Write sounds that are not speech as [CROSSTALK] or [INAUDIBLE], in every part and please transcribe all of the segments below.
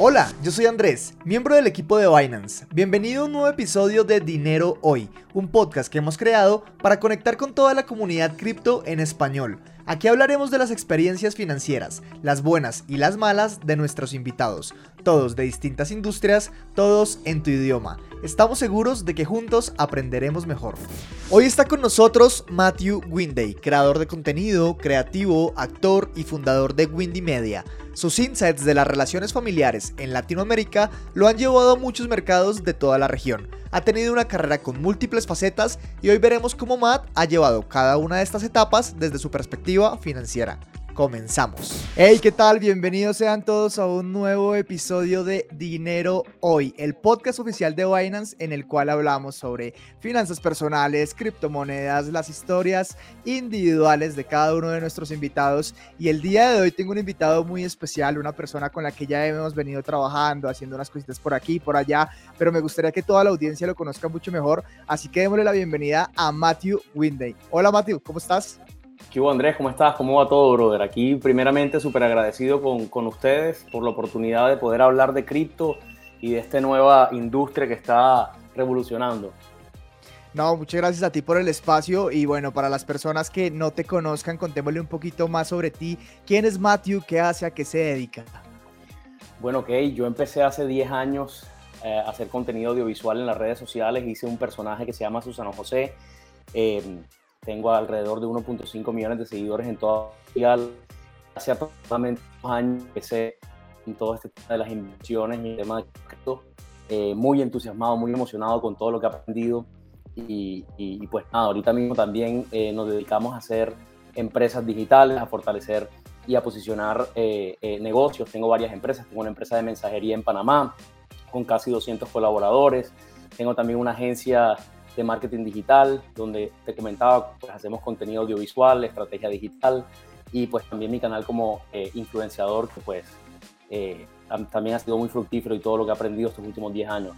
Hola, yo soy Andrés, miembro del equipo de Binance. Bienvenido a un nuevo episodio de Dinero Hoy, un podcast que hemos creado para conectar con toda la comunidad cripto en español. Aquí hablaremos de las experiencias financieras, las buenas y las malas de nuestros invitados, todos de distintas industrias, todos en tu idioma. Estamos seguros de que juntos aprenderemos mejor. Hoy está con nosotros Matthew Winday, creador de contenido, creativo, actor y fundador de Windy Media. Sus insights de las relaciones familiares en Latinoamérica lo han llevado a muchos mercados de toda la región. Ha tenido una carrera con múltiples facetas y hoy veremos cómo Matt ha llevado cada una de estas etapas desde su perspectiva financiera comenzamos. Hey, ¿qué tal? Bienvenidos sean todos a un nuevo episodio de Dinero Hoy, el podcast oficial de Binance en el cual hablamos sobre finanzas personales, criptomonedas, las historias individuales de cada uno de nuestros invitados. Y el día de hoy tengo un invitado muy especial, una persona con la que ya hemos venido trabajando, haciendo unas cositas por aquí y por allá, pero me gustaría que toda la audiencia lo conozca mucho mejor. Así que démosle la bienvenida a Matthew Winday. Hola Matthew, ¿cómo estás? ¿Qué hubo, Andrés? ¿Cómo estás? ¿Cómo va todo, brother? Aquí, primeramente, súper agradecido con, con, ustedes por la oportunidad de poder hablar de cripto y de esta nueva industria que está revolucionando. No, muchas gracias a ti por el espacio y bueno, para las personas que no te conozcan, contémosle un poquito más sobre ti. ¿Quién es Matthew? ¿Qué hace? ¿A qué se dedica? Bueno, ok, yo empecé hace 10 años eh, a hacer contenido audiovisual en las redes sociales. Hice un personaje que se llama Susano José. Eh, tengo alrededor de 1.5 millones de seguidores en toda. Hace aproximadamente dos años empecé en todo este tema de las inversiones y el tema de cripto. Eh, muy entusiasmado, muy emocionado con todo lo que he aprendido. Y, y, pues nada, ahorita mismo también eh, nos dedicamos a hacer empresas digitales, a fortalecer y a posicionar eh, negocios. Tengo varias empresas, tengo una empresa de mensajería en Panamá con casi 200 colaboradores. Tengo también una agencia de marketing digital, donde te comentaba, pues hacemos contenido audiovisual, estrategia digital y pues también mi canal como eh, influenciador, que pues eh, también ha sido muy fructífero y todo lo que he aprendido estos últimos 10 años.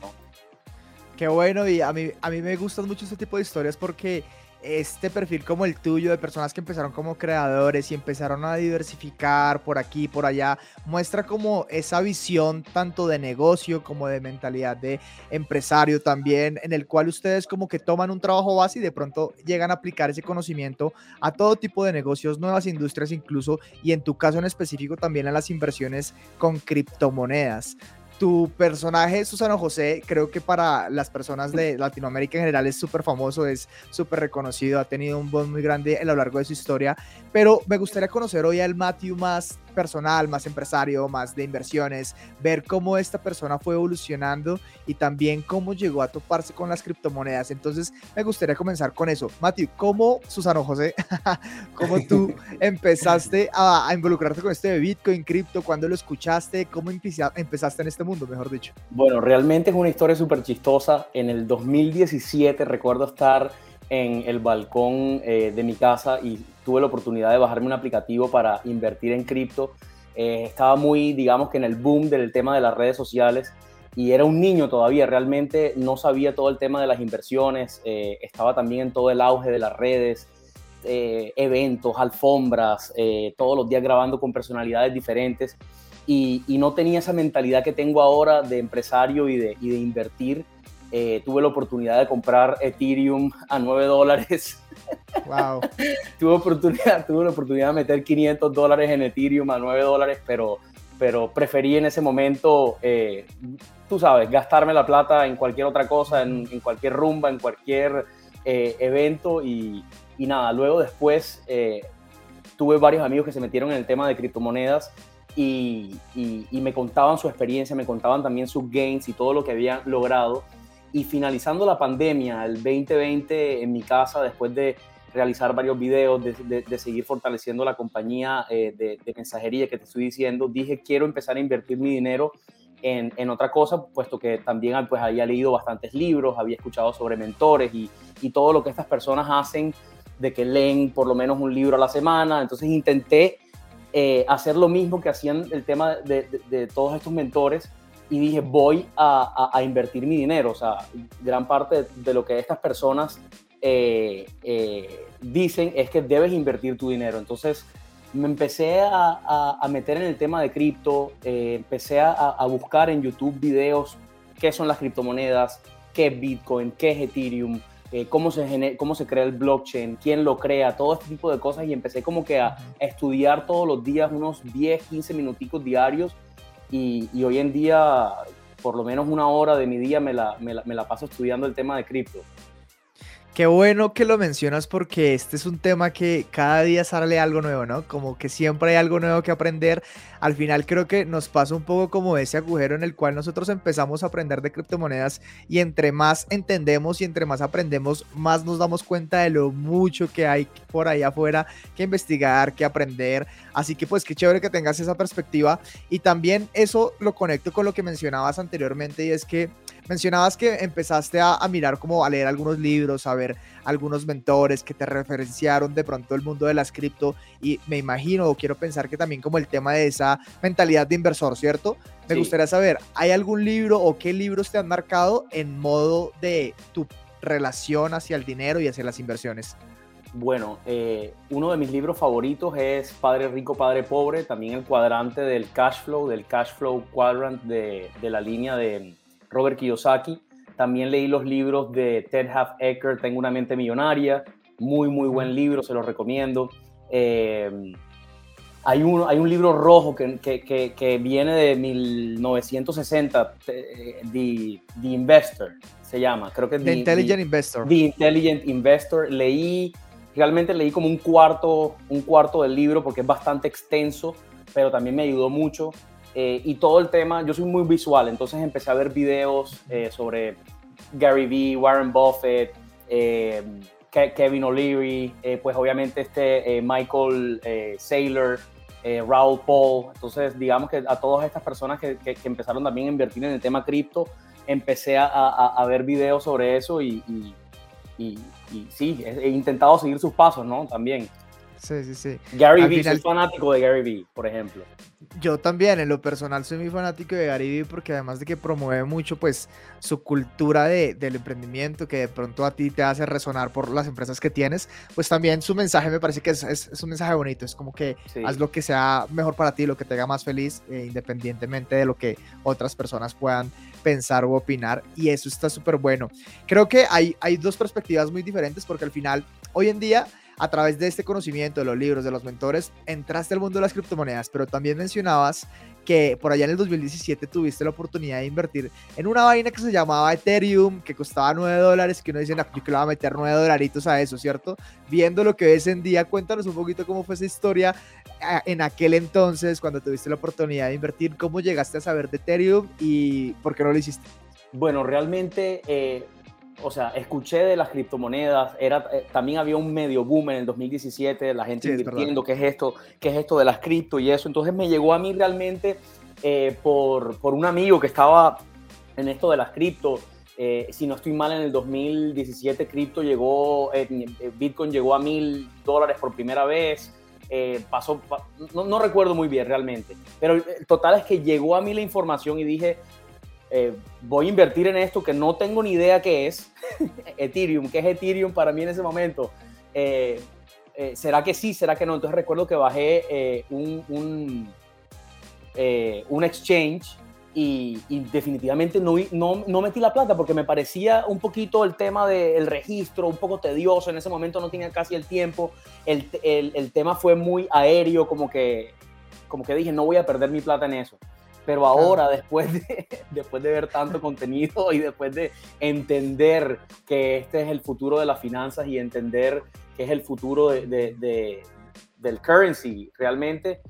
Qué bueno y a mí, a mí me gustan mucho este tipo de historias porque este perfil como el tuyo de personas que empezaron como creadores y empezaron a diversificar por aquí, por allá, muestra como esa visión tanto de negocio como de mentalidad de empresario también, en el cual ustedes como que toman un trabajo base y de pronto llegan a aplicar ese conocimiento a todo tipo de negocios, nuevas industrias incluso, y en tu caso en específico también a las inversiones con criptomonedas tu personaje, Susano José, creo que para las personas de Latinoamérica en general es súper famoso, es súper reconocido, ha tenido un voz muy grande a lo largo de su historia, pero me gustaría conocer hoy al Matthew más personal, más empresario, más de inversiones, ver cómo esta persona fue evolucionando y también cómo llegó a toparse con las criptomonedas. Entonces, me gustaría comenzar con eso. Matthew, ¿cómo, Susano José, [LAUGHS] cómo tú [LAUGHS] empezaste a, involucrarte con este de Bitcoin, cripto? ¿Cuándo lo escuchaste? ¿Cómo empezaste en este mundo, mejor dicho? Bueno, realmente es una historia súper chistosa. En el 2017 recuerdo estar en el balcón eh, de mi casa y tuve la oportunidad de bajarme un aplicativo para invertir en cripto. Eh, estaba muy, digamos que en el boom del tema de las redes sociales y era un niño todavía, realmente no sabía todo el tema de las inversiones, eh, estaba también en todo el auge de las redes, eventos, alfombras, todos los días grabando con personalidades diferentes. Y, no tenía esa mentalidad que tengo ahora de empresario y de, y de invertir eh, tuve la oportunidad de comprar Ethereum a 9 dólares. Wow. [LAUGHS] tuve, oportunidad, tuve la oportunidad de meter 500 dólares en Ethereum a 9 dólares, pero, pero preferí en ese momento, eh, tú sabes, gastarme la plata en cualquier otra cosa, en, cualquier rumba, en cualquier eh, evento y, y, nada, luego después tuve varios amigos que se metieron en el tema de criptomonedas y, y, y me contaban su experiencia, me contaban también sus gains y todo lo que habían logrado y finalizando la pandemia, el 2020 en mi casa, después de realizar varios videos, de, seguir fortaleciendo la compañía eh, de, mensajería que te estoy diciendo, dije quiero empezar a invertir mi dinero en, en, otra cosa, puesto que también pues, había leído bastantes libros, había escuchado sobre mentores y, y, todo lo que estas personas hacen, de que leen por lo menos un libro a la semana. Entonces intenté eh, hacer lo mismo que hacían el tema de, de todos estos mentores y dije, voy a, a, invertir mi dinero. O sea, gran parte de, lo que estas personas eh, eh, dicen es que debes invertir tu dinero. Entonces, me empecé a, meter en el tema de cripto, eh, empecé a, buscar en YouTube videos qué son las criptomonedas, qué Bitcoin, qué es Ethereum, cómo, se cómo se crea el blockchain, quién lo crea, todo este tipo de cosas y empecé como que a, estudiar todos los días unos 10, 15 minuticos diarios y, hoy en día por lo menos una hora de mi día me la, me la paso estudiando el tema de cripto. Qué bueno que lo mencionas porque este es un tema que cada día sale algo nuevo, ¿no? Como que siempre hay algo nuevo que aprender. Al final creo que nos pasa un poco como ese agujero en el cual nosotros empezamos a aprender de criptomonedas y entre más entendemos y entre más aprendemos, más nos damos cuenta de lo mucho que hay por ahí afuera que investigar, que aprender. Así que pues qué chévere que tengas esa perspectiva y también eso lo conecto con lo que mencionabas anteriormente y es que Mencionabas que empezaste a, mirar como a leer algunos libros, a ver algunos mentores que te referenciaron de pronto el mundo de las cripto y me imagino o quiero pensar que también como el tema de esa mentalidad de inversor, ¿cierto? Me gustaría saber, ¿hay algún libro o qué libros te han marcado en modo de tu relación hacia el dinero y hacia las inversiones? Bueno, eh, uno de mis libros favoritos es Padre Rico, Padre Pobre, también el cuadrante del cash flow, del cash flow quadrant de, de la línea de, Robert Kiyosaki. También leí los libros de Ted Half Ecker, Tengo una mente millonaria. Muy, muy buen libro, se los recomiendo. Eh, hay, un, hay un libro rojo que, que, que, viene de 1960, eh, The, The, Investor se llama. Creo que The, Intelligent Investor. The Intelligent Investor. Leí, realmente leí como un cuarto, un cuarto del libro porque es bastante extenso, pero también me ayudó mucho. Eh, y todo el tema, yo soy muy visual, entonces empecé a ver videos eh, sobre Gary Vee, Warren Buffett, eh, Kevin O'Leary, pues obviamente este Michael Saylor, Raúl Paul. Entonces, digamos que a todas estas personas que, que, empezaron también a invertir en el tema cripto, empecé a, a, ver videos sobre eso y, y, y, y, sí, he intentado seguir sus pasos, ¿no? También. Sí, sí, sí. Gary Vee, soy fanático de Gary Vee, por ejemplo. Yo también, en lo personal, soy muy fanático de Gary Vee porque además de que promueve mucho, pues, su cultura de, del emprendimiento, que de pronto a ti te hace resonar por las empresas que tienes, pues también su mensaje me parece que es, es, un mensaje bonito, es como que haz lo que sea mejor para ti, lo que te haga más feliz, eh, independientemente de lo que otras personas puedan pensar o opinar, y eso está súper bueno. Creo que hay, hay dos perspectivas muy diferentes porque al final, hoy en día, a través de este conocimiento, de los libros, de los mentores, entraste al mundo de las criptomonedas, pero también mencionabas que por allá en el 2017 tuviste la oportunidad de invertir en una vaina que se llamaba Ethereum, que costaba 9 dólares, que uno dice, yo que le voy a meter 9 dolaritos a eso, ¿cierto? Viendo lo que ves en día, cuéntanos un poquito cómo fue esa historia eh, en aquel entonces, cuando tuviste la oportunidad de invertir, cómo llegaste a saber de Ethereum y por qué no lo hiciste. Bueno, realmente... Eh o sea, escuché de las criptomonedas, era, eh, también había un medio boom en el 2017, la gente invirtiendo, qué es esto, qué es esto de las cripto y eso. Entonces me llegó a mí realmente eh, por, por, un amigo que estaba en esto de las cripto. Eh, si no estoy mal, en el 2017 cripto llegó, Bitcoin llegó a mil dólares por primera vez. pasó, no, no, recuerdo muy bien realmente, pero el total es que llegó a mí la información y dije, eh, voy a invertir en esto que no tengo ni idea qué es, [LAUGHS] Ethereum, qué es Ethereum para mí en ese momento. Eh, eh, ¿Será que sí? ¿Será que no? Entonces recuerdo que bajé un, un, un, exchange y, definitivamente no, no, no, metí la plata porque me parecía un poquito el tema del registro, un poco tedioso. En ese momento no tenía casi el tiempo. El, el, el tema fue muy aéreo, como que, como que dije, no voy a perder mi plata en eso. Pero ahora, después, de, [LAUGHS] después de ver tanto [LAUGHS] contenido y después de entender que este es el futuro de las finanzas y entender que es el futuro de, del currency realmente,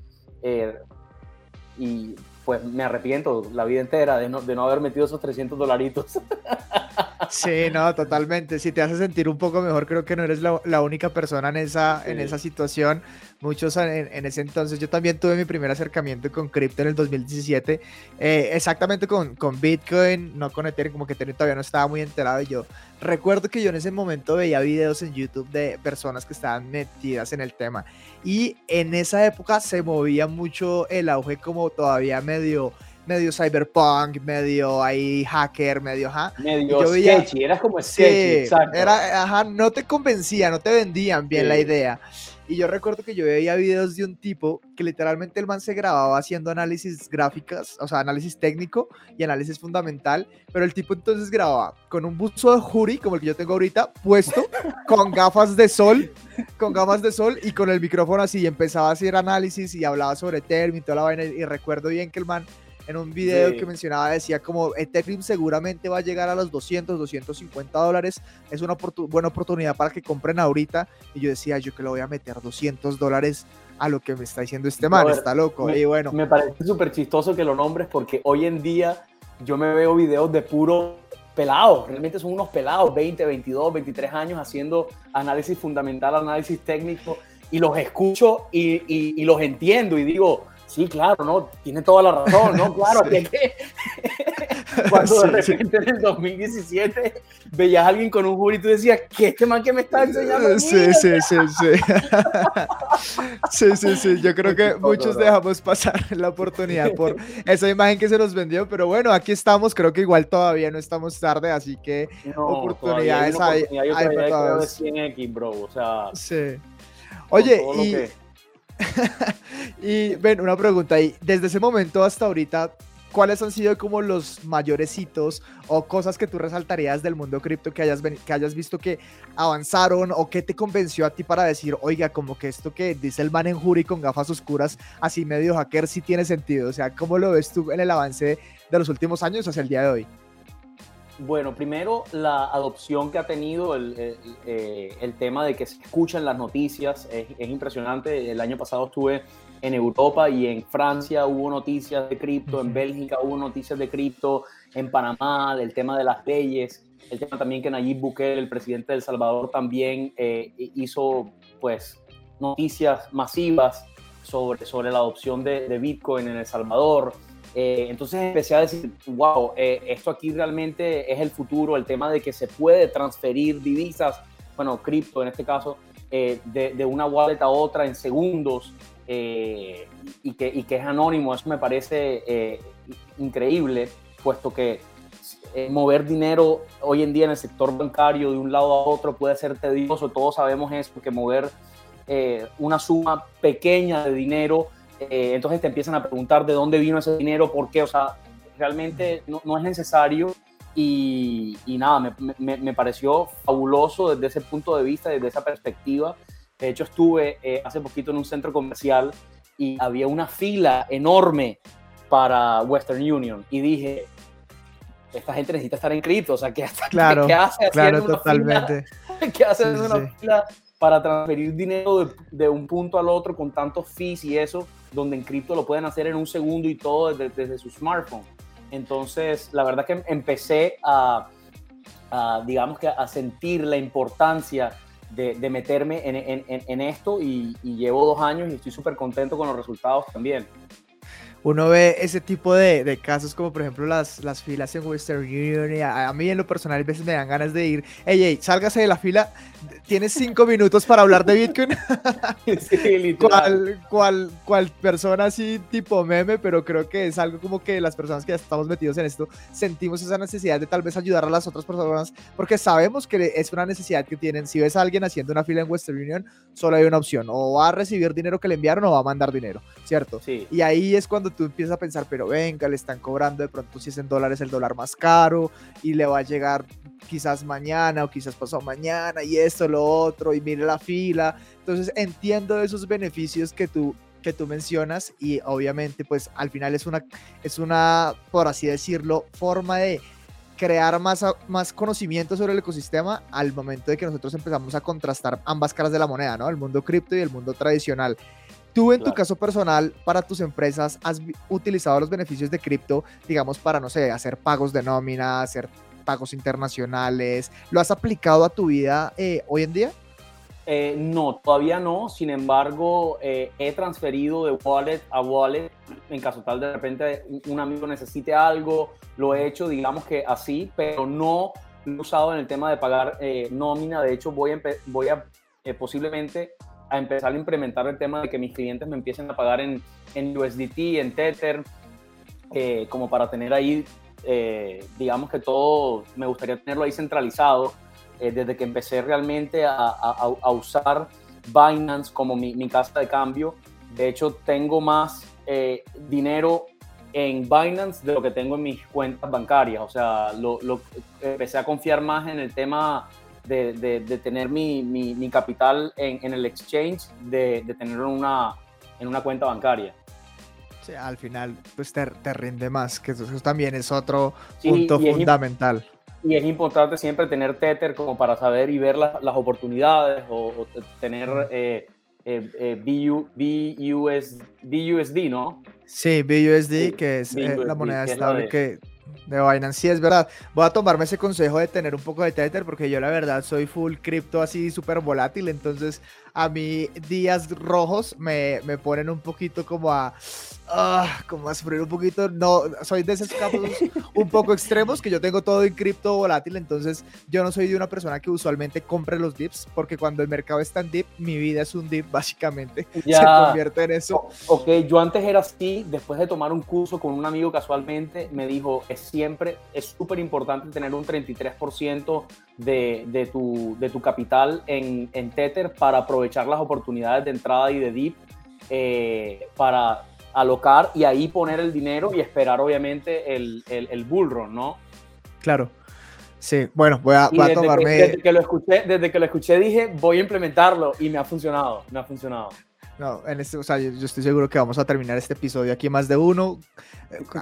eh, y pues me arrepiento la vida entera de no, de no haber metido esos 300 dolaritos. [LAUGHS] Sí, no, totalmente. Si te hace sentir un poco mejor, creo que no eres la, única persona en esa, en esa situación. Muchos en, ese entonces, yo también tuve mi primer acercamiento con cripto en el 2017, eh, exactamente con, con Bitcoin, no con Ethereum, como que Ethereum todavía no estaba muy enterado. Y yo recuerdo que yo en ese momento veía videos en YouTube de personas que estaban metidas en el tema. Y en esa época se movía mucho el auge como todavía medio medio cyberpunk, medio ahí hacker, medio, ajá. Medio sketchy, era como sketchy, exacto. Era, ajá, no te convencía, no te vendían bien la idea. Y yo recuerdo que yo veía videos de un tipo que literalmente el man se grababa haciendo análisis gráficas, o sea, análisis técnico y análisis fundamental, pero el tipo entonces grababa con un buzo de jury, como el que yo tengo ahorita, puesto, [LAUGHS] con gafas de sol, con gafas de sol y con el micrófono así, y empezaba a hacer análisis y hablaba sobre Ethereum y toda la vaina, y recuerdo bien que el man en un video que mencionaba decía como Ethereum seguramente va a llegar a los 200, 250 dólares, es una buena oportunidad para que compren ahorita y yo decía yo que le voy a meter 200 dólares a lo que me está diciendo este man, está loco me, y bueno. Me parece súper chistoso que lo nombres porque hoy en día yo me veo videos de puro pelados, realmente son unos pelados, 20, 22, 23 años haciendo análisis fundamental, análisis técnico y los escucho y, y los entiendo y digo, Sí, claro, no, tiene toda la razón, ¿no? [LAUGHS] Claro, que, [LAUGHS] cuando de repente en el 2017 veías a alguien con un jury y decías, ¿qué este man que me está enseñando? Sí, sí, sí, sí. [LAUGHS] sí, sí, sí, yo creo que muchos dejamos pasar la oportunidad por esa imagen que se nos vendió, pero bueno, aquí estamos, creo que igual todavía no estamos tarde, así que oportunidades hay, hay, hay, para todos. 100X, bro, o sea... Sí. Oye, y... [LAUGHS] y ven, una pregunta ahí. Desde ese momento hasta ahorita, ¿cuáles han sido como los mayores hitos o cosas que tú resaltarías del mundo cripto que hayas, que hayas visto que avanzaron o qué te convenció a ti para decir, oiga, como que esto que dice el man en jury con gafas oscuras, así medio hacker, sí tiene sentido? O sea, ¿cómo lo ves tú en el avance de los últimos años hacia el día de hoy? Bueno, primero la adopción que ha tenido el, eh, tema de que se escuchan las noticias es, impresionante. El año pasado estuve en Europa y en Francia hubo noticias de cripto, en Bélgica hubo noticias de cripto, en Panamá, del tema de las leyes, el tema también que Nayib Bukele, el presidente de El Salvador, también eh, hizo pues noticias masivas sobre, sobre la adopción de, de Bitcoin en El Salvador. Eh, entonces empecé a decir, wow, eh, esto aquí realmente es el futuro, el tema de que se puede transferir divisas, bueno, cripto en este caso, eh, de, una wallet a otra en segundos y, que, y que es anónimo, eso me parece increíble, puesto que mover dinero hoy en día en el sector bancario de un lado a otro puede ser tedioso, todos sabemos eso, que mover una suma pequeña de dinero eh, entonces te empiezan a preguntar de dónde vino ese dinero, por qué, o sea, realmente no, es necesario y, nada, me, pareció fabuloso desde ese punto de vista, desde esa perspectiva. De hecho, estuve eh, hace poquito en un centro comercial y había una fila enorme para Western Union y dije, esta gente necesita estar en cripto, o sea, ¿qué, [LAUGHS] claro, [LAUGHS] ¿qué hace claro, totalmente. ¿Qué hace en una fila para transferir dinero de, de, un punto al otro con tantos fees y eso? Donde en cripto lo pueden hacer en un segundo y todo desde, su smartphone. Entonces, la verdad que empecé a, digamos que a sentir la importancia de, meterme en, esto y, y, llevo dos años y estoy súper contento con los resultados también uno ve ese tipo de, de, casos como por ejemplo las, las filas en Western Union y a, mí en lo personal a veces me dan ganas de ir, ey, ey, sálgase de la fila, tienes cinco minutos para hablar de Bitcoin. [LAUGHS] sí, cual, cual, persona así tipo meme, pero creo que es algo como que las personas que ya estamos metidos en esto sentimos esa necesidad de tal vez ayudar a las otras personas porque sabemos que es una necesidad que tienen. Si ves a alguien haciendo una fila en Western Union, solo hay una opción, o va a recibir dinero que le enviaron o va a mandar dinero, ¿cierto? Sí. Y ahí es cuando tú empiezas a pensar, pero venga, le están cobrando de pronto si es en dólares el dólar más caro y le va a llegar quizás mañana o quizás pasado mañana y esto, lo otro, y mire la fila. Entonces entiendo esos beneficios que tú que tú mencionas y obviamente pues al final es una, es una, por así decirlo, forma de crear más, más conocimiento sobre el ecosistema al momento de que nosotros empezamos a contrastar ambas caras de la moneda, ¿no? El mundo cripto y el mundo tradicional. Tú en tu caso personal, para tus empresas, has utilizado los beneficios de cripto, digamos, para, no sé, hacer pagos de nómina, hacer pagos internacionales. ¿Lo has aplicado a tu vida eh, hoy en día? Eh, no, todavía no. Sin embargo, eh, he transferido de wallet a wallet en caso tal de repente un amigo necesite algo. Lo he hecho, digamos que así, pero no lo he usado en el tema de pagar nómina. De hecho, voy a, voy a posiblemente a empezar a implementar el tema de que mis clientes me empiecen a pagar en, en USDT, en Tether, eh, como para tener ahí, eh, digamos que todo, me gustaría tenerlo ahí centralizado. Eh, desde que empecé realmente a, a, usar Binance como mi, mi casa de cambio. De hecho, tengo más eh, dinero en Binance de lo que tengo en mis cuentas bancarias. O sea, lo, empecé a confiar más en el tema de, de, tener mi, mi, mi, capital en, en el exchange, de, de, tenerlo en una, en una cuenta bancaria. Sí, al final, pues te, te rinde más, que eso, también es otro punto fundamental. y es importante siempre tener Tether como para saber y ver las oportunidades o, tener eh, eh, eh BUS, BUSD, ¿no? Sí, BUSD, que es eh, la moneda estable que, de Binance. Sí, es verdad. Voy a tomarme ese consejo de tener un poco de Tether porque yo la verdad soy full cripto así súper volátil. Entonces a mí días rojos me, me ponen un poquito como a ah, como a sufrir un poquito. No, soy de esos casos un poco extremos que yo tengo todo en cripto volátil, entonces yo no soy de una persona que usualmente compre los dips, porque cuando el mercado está en dip, mi vida es un dip básicamente. [LAUGHS] Ya. Se convierte en eso. ok, yo antes era así, después de tomar un curso con un amigo casualmente, me dijo, es siempre, es súper importante tener un 33% de, de, tu, de tu capital en, en Tether para aprovechar las oportunidades de entrada y de dip. Eh, para alocar y ahí poner el dinero y esperar obviamente el, el, el bull run, ¿no? Claro. Sí, bueno, voy a, voy a tomarme... desde, que lo escuché, desde que lo escuché dije, voy a implementarlo y me ha funcionado, me ha funcionado. No, en este, o sea, yo, estoy seguro que vamos a terminar este episodio aquí más de uno.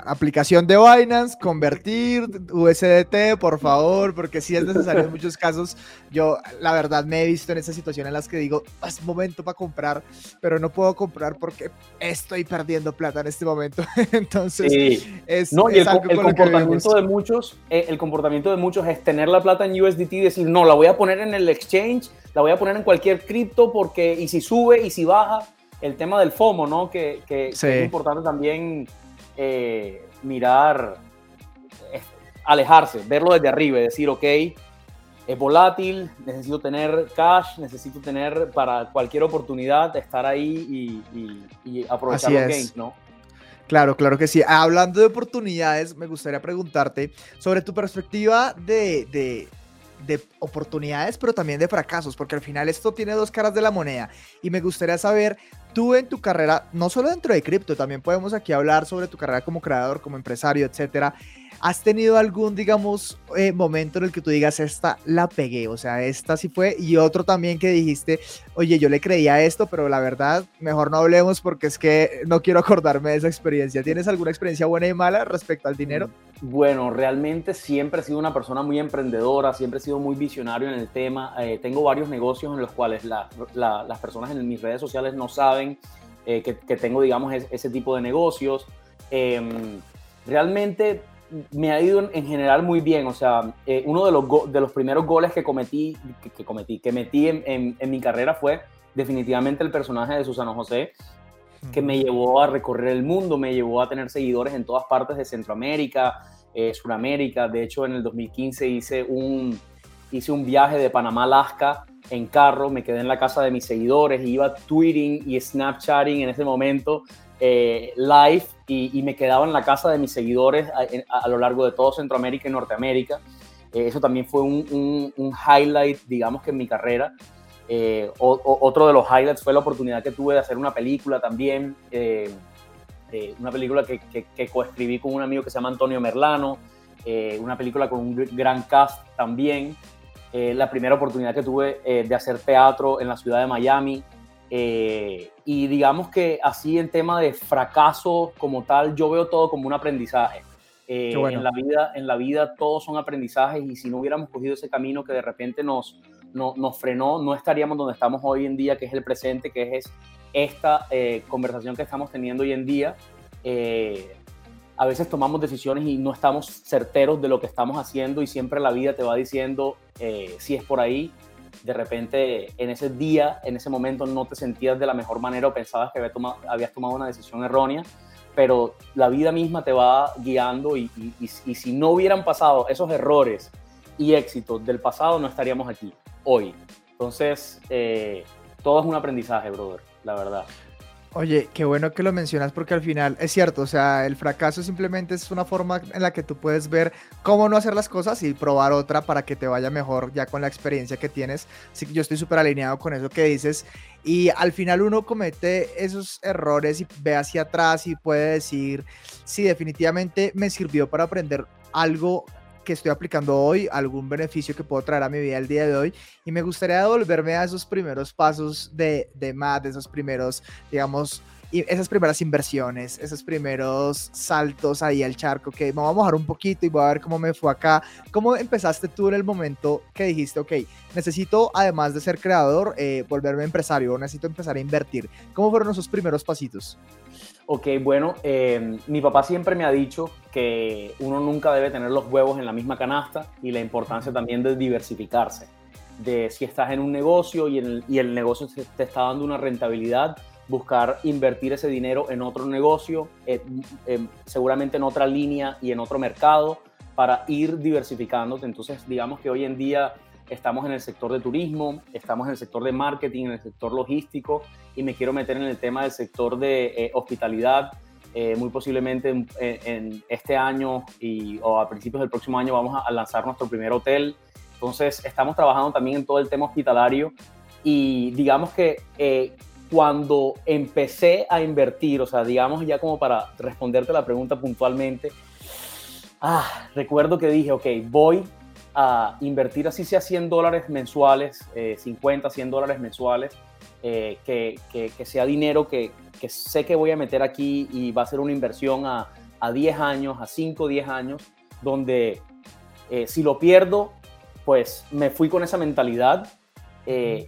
Aplicación de Binance, convertir, USDT, por favor, porque si es necesario en muchos casos. Yo, la verdad, me he visto en esa situación en las que digo, es momento para comprar, pero no puedo comprar porque estoy perdiendo plata en este momento. [LAUGHS] Entonces, es, no, y el, comportamiento de muchos, eh, el comportamiento de muchos es tener la plata en USDT y decir, no, la voy a poner en el exchange la voy a poner en cualquier cripto porque, y si sube y si baja, el tema del FOMO, ¿no? Que, es importante también eh, mirar, alejarse, verlo desde arriba y decir, ok, es volátil, necesito tener cash, necesito tener para cualquier oportunidad estar ahí y, aprovechar los gains, ¿no? Claro, claro que sí. Hablando de oportunidades, me gustaría preguntarte sobre tu perspectiva de, de oportunidades, pero también de fracasos, porque al final esto tiene dos caras de la moneda. Y me gustaría saber, tú en tu carrera, no solo dentro de cripto, también podemos aquí hablar sobre tu carrera como creador, como empresario, etcétera. ¿Has tenido algún, digamos, eh, momento en el que tú digas, esta la pegué? O sea, esta sí fue. Y otro también que dijiste, oye, yo le creía esto, pero la verdad, mejor no hablemos porque es que no quiero acordarme de esa experiencia. ¿Tienes alguna experiencia buena y mala respecto al dinero? Bueno, realmente siempre he sido una persona muy emprendedora, siempre he sido muy visionario en el tema. Eh, tengo varios negocios en los cuales las personas en mis redes sociales no saben eh, que, tengo, digamos, ese tipo de negocios. Em, realmente me ha ido en general muy bien. O sea, eh, uno de los, de los primeros goles que cometí, que, cometí, que metí en, en, mi carrera fue definitivamente el personaje de Susana José, que me llevó a recorrer el mundo, me llevó a tener seguidores en todas partes de Centroamérica, eh, Suramérica. De hecho, en el 2015 hice un, hice un viaje de Panamá a Alaska en carro, me quedé en la casa de mis seguidores, iba tweeting y snapchatting en ese momento eh, live y, me quedaba en la casa de mis seguidores a, lo largo de todo Centroamérica y Norteamérica. Eh, eso también fue un, highlight, digamos que en mi carrera. Eh, otro de los highlights fue la oportunidad que tuve de hacer una película también, una película que, que, coescribí con un amigo que se llama Antonio Merlano, una película con un gran cast también. la primera oportunidad que tuve de hacer teatro en la ciudad de Miami, eh, y digamos que así en tema de fracaso como tal, yo veo todo como un aprendizaje. Eh, en, la vida, en la vida todos son aprendizajes y si no hubiéramos cogido ese camino que de repente nos, nos frenó, no estaríamos donde estamos hoy en día, que es el presente, que es esta eh, conversación que estamos teniendo hoy en día. a veces tomamos decisiones y no estamos certeros de lo que estamos haciendo y siempre la vida te va diciendo si es por ahí, de repente en ese día, en ese momento no te sentías de la mejor manera o pensabas que habías tomado una decisión errónea, pero la vida misma te va guiando y, si no hubieran pasado esos errores y éxitos del pasado, no estaríamos aquí hoy. Entonces, eh, todo es un aprendizaje, brother, la verdad. Oye, qué bueno que lo mencionas porque al final es cierto, o sea, el fracaso simplemente es una forma en la que tú puedes ver cómo no hacer las cosas y probar otra para que te vaya mejor ya con la experiencia que tienes. Así que yo estoy súper alineado con eso que dices y al final uno comete esos errores y ve hacia atrás y puede decir, sí, definitivamente me sirvió para aprender algo que estoy aplicando hoy, algún beneficio que puedo traer a mi vida el día de hoy. Y me gustaría devolverme a esos primeros pasos de, de de esos primeros, digamos, esas primeras inversiones, esos primeros saltos ahí al charco, que me voy a mojar un poquito y voy a ver cómo me fue acá. ¿Cómo empezaste tú en el momento que dijiste, ok, necesito, además de ser creador, eh, volverme empresario, necesito empezar a invertir? ¿Cómo fueron esos primeros pasitos? Ok, bueno, em, mi papá siempre me ha dicho que uno nunca debe tener los huevos en la misma canasta y la importancia también de diversificarse. De si estás en un negocio y, el, negocio te está dando una rentabilidad, buscar invertir ese dinero en otro negocio, eh, em, seguramente en otra línea y en otro mercado para ir diversificándote. Entonces, digamos que hoy en día estamos en el sector de turismo, estamos en el sector de marketing, en el sector logístico y me quiero meter en el tema del sector de eh, hospitalidad. Eh, muy posiblemente en, este año y, o a principios del próximo año vamos a, lanzar nuestro primer hotel. Entonces estamos trabajando también en todo el tema hospitalario y digamos que eh, cuando empecé a invertir, o sea, digamos ya como para responderte la pregunta puntualmente, ah, recuerdo que dije, ok, voy a invertir así sea 100 dólares mensuales, 50, eh, 100 dólares mensuales, eh, que, que, sea dinero que, que, sé que voy a meter aquí y va a ser una inversión a, a 10 años, a 5, 10 años, donde eh, si lo pierdo, pues me fui con esa mentalidad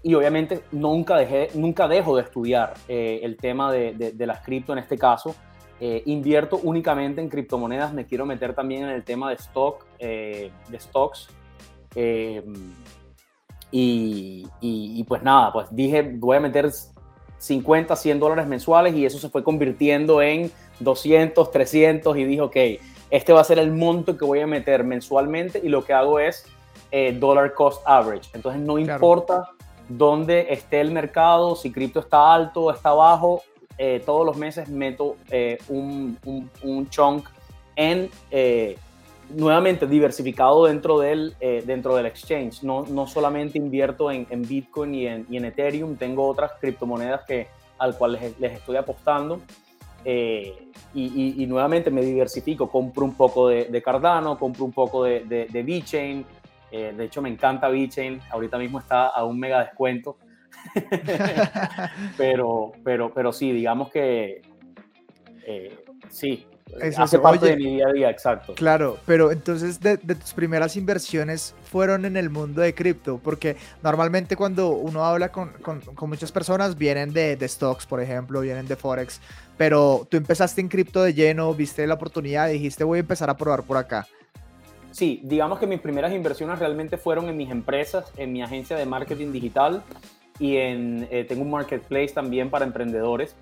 y obviamente nunca, dejé, nunca dejo de estudiar el tema de, de, de las cripto en este caso. Invierto únicamente en criptomonedas, me quiero meter también en el tema de stock, de stocks, eh, y, pues nada, pues dije, voy a meter 50, 100 dólares mensuales y eso se fue convirtiendo en 200, 300 y dije, ok, este va a ser el monto que voy a meter mensualmente y lo que hago es eh, dollar cost average. Entonces no importa dónde esté el mercado, si cripto está alto o está bajo, eh, todos los meses meto un, un, chunk en nuevamente diversificado dentro del, eh, dentro del exchange. No, no solamente invierto en, en Bitcoin y en, y en, Ethereum, tengo otras criptomonedas que, al cual les, les estoy apostando. Eh, y, y, nuevamente me diversifico, compro un poco de, de Cardano, compro un poco de, de, de VeChain. Eh, de hecho, me encanta VeChain. Ahorita mismo está a un mega descuento. [LAUGHS] pero, pero, pero sí, digamos que sí, hace parte de mi día a día, exacto. Claro, pero entonces de, tus primeras inversiones fueron en el mundo de cripto, porque normalmente cuando uno habla con, con, con muchas personas vienen de, de, stocks, por ejemplo, vienen de Forex, pero tú empezaste en cripto de lleno, viste la oportunidad y dijiste voy a empezar a probar por acá. Sí, digamos que mis primeras inversiones realmente fueron en mis empresas, en mi agencia de marketing digital y en, eh, tengo un marketplace también para emprendedores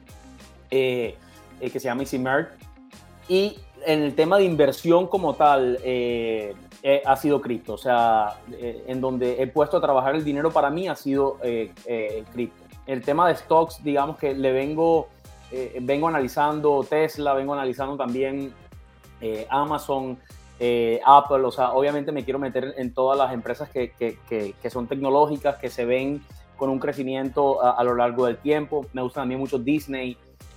eh, eh, que se llama EasyMart y en el tema de inversión como tal, eh, eh, ha sido cripto. O sea, eh, en donde he puesto a trabajar el dinero para mí ha sido cripto. El tema de stocks, digamos que le vengo, vengo analizando Tesla, vengo analizando también Amazon, Apple. O sea, obviamente me quiero meter en todas las empresas que, que, que, son tecnológicas, que se ven con un crecimiento a, a, lo largo del tiempo. Me gusta también mucho Disney,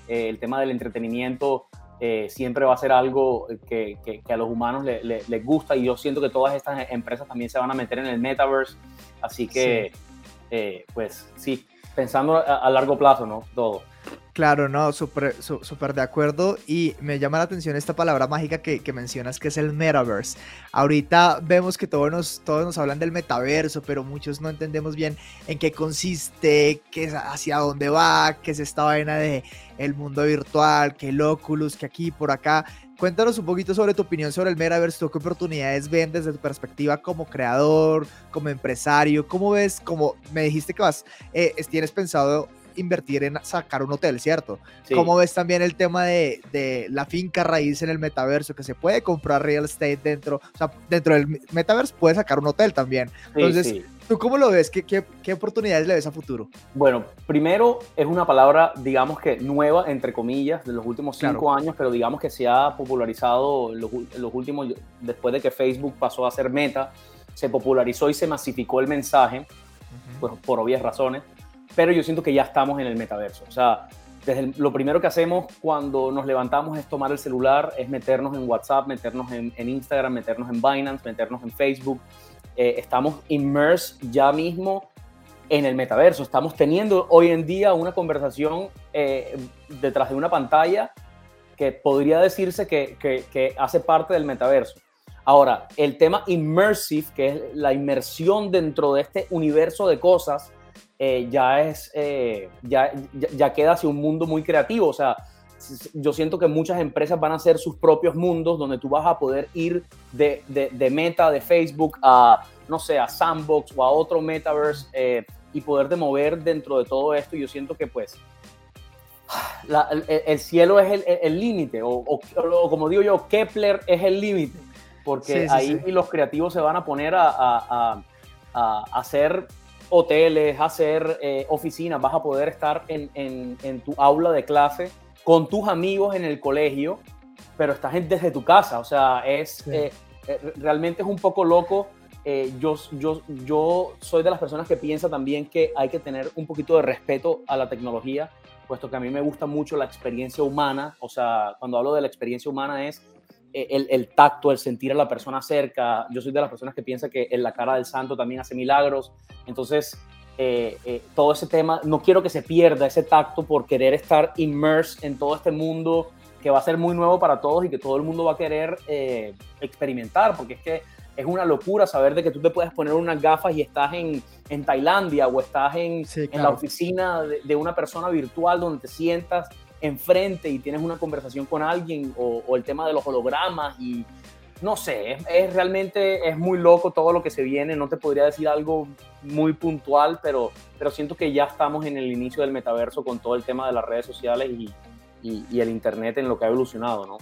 el tema del entretenimiento eh, siempre va a ser algo que, a los humanos les gusta y yo siento que todas estas empresas también se van a meter en el metaverse, así que, eh, pues sí, pensando a, largo plazo, ¿no? Todo. Claro, no, súper super de acuerdo y me llama la atención esta palabra mágica que, que, mencionas que es el metaverse. Ahorita vemos que todos nos, todos nos hablan del metaverso, pero muchos no entendemos bien en qué consiste, qué, hacia dónde va, qué es esta vaina de el mundo virtual, que el Oculus, que aquí, por acá. Cuéntanos un poquito sobre tu opinión sobre el metaverse, qué oportunidades ven desde tu perspectiva como creador, como empresario, cómo ves, como me dijiste que vas, eh, tienes pensado invertir en sacar un hotel, ¿cierto? ¿Cómo ves también el tema de, de, la finca raíz en el metaverso, que se puede comprar real estate dentro, o sea, dentro del metaverso puedes sacar un hotel también. Entonces, ¿Tú cómo lo ves? ¿Qué, qué, oportunidades le ves a futuro? Bueno, primero es una palabra, digamos que nueva, entre comillas, de los últimos cinco años, pero digamos que se ha popularizado los, los últimos, después de que Facebook pasó a ser meta, se popularizó y se masificó el mensaje, pues, por obvias razones, pero yo siento que ya estamos en el metaverso. O sea, desde lo primero que hacemos cuando nos levantamos es tomar el celular, es meternos en WhatsApp, meternos en, Instagram, meternos en Binance, meternos en Facebook, eh, estamos immersed ya mismo en el metaverso. Estamos teniendo hoy en día una conversación eh, detrás de una pantalla que podría decirse que, que, hace parte del metaverso. Ahora, el tema immersive, que es la inmersión dentro de este universo de cosas, eh, ya es, ya, ya, queda hacia un mundo muy creativo. O sea, yo siento que muchas empresas van a hacer sus propios mundos donde tú vas a poder ir de, de, Meta, de Facebook, a, no sé, a Sandbox o a otro metaverse eh, y poderte mover dentro de todo esto. Yo siento que pues el, cielo es el límite, o, o, como digo yo, Kepler es el límite, porque ahí los creativos se van a poner a, a, a, hacer hoteles, hacer eh, oficinas, vas a poder estar en, en, en tu aula de clase con tus amigos en el colegio, pero estás desde tu casa. O sea, es eh, eh, realmente es un poco loco. Eh, yo, yo, yo soy de las personas que piensa también que hay que tener un poquito de respeto a la tecnología, puesto que a mí me gusta mucho la experiencia humana. O sea, cuando hablo de la experiencia humana es el, el, tacto, el sentir a la persona cerca. Yo soy de las personas que piensa que en la cara del santo también hace milagros. Entonces, eh, eh, todo ese tema, no quiero que se pierda ese tacto por querer estar immersed en todo este mundo que va a ser muy nuevo para todos y que todo el mundo va a querer eh, experimentar, porque es que es una locura saber de que tú te puedes poner unas gafas y estás en, en Tailandia o estás en, en la oficina de, de, una persona virtual donde te sientas enfrente y tienes una conversación con alguien o, el tema de los hologramas y no sé, es, realmente es muy loco todo lo que se viene, no te podría decir algo muy puntual, pero, pero siento que ya estamos en el inicio del metaverso con todo el tema de las redes sociales y, y el Internet en lo que ha evolucionado, ¿no?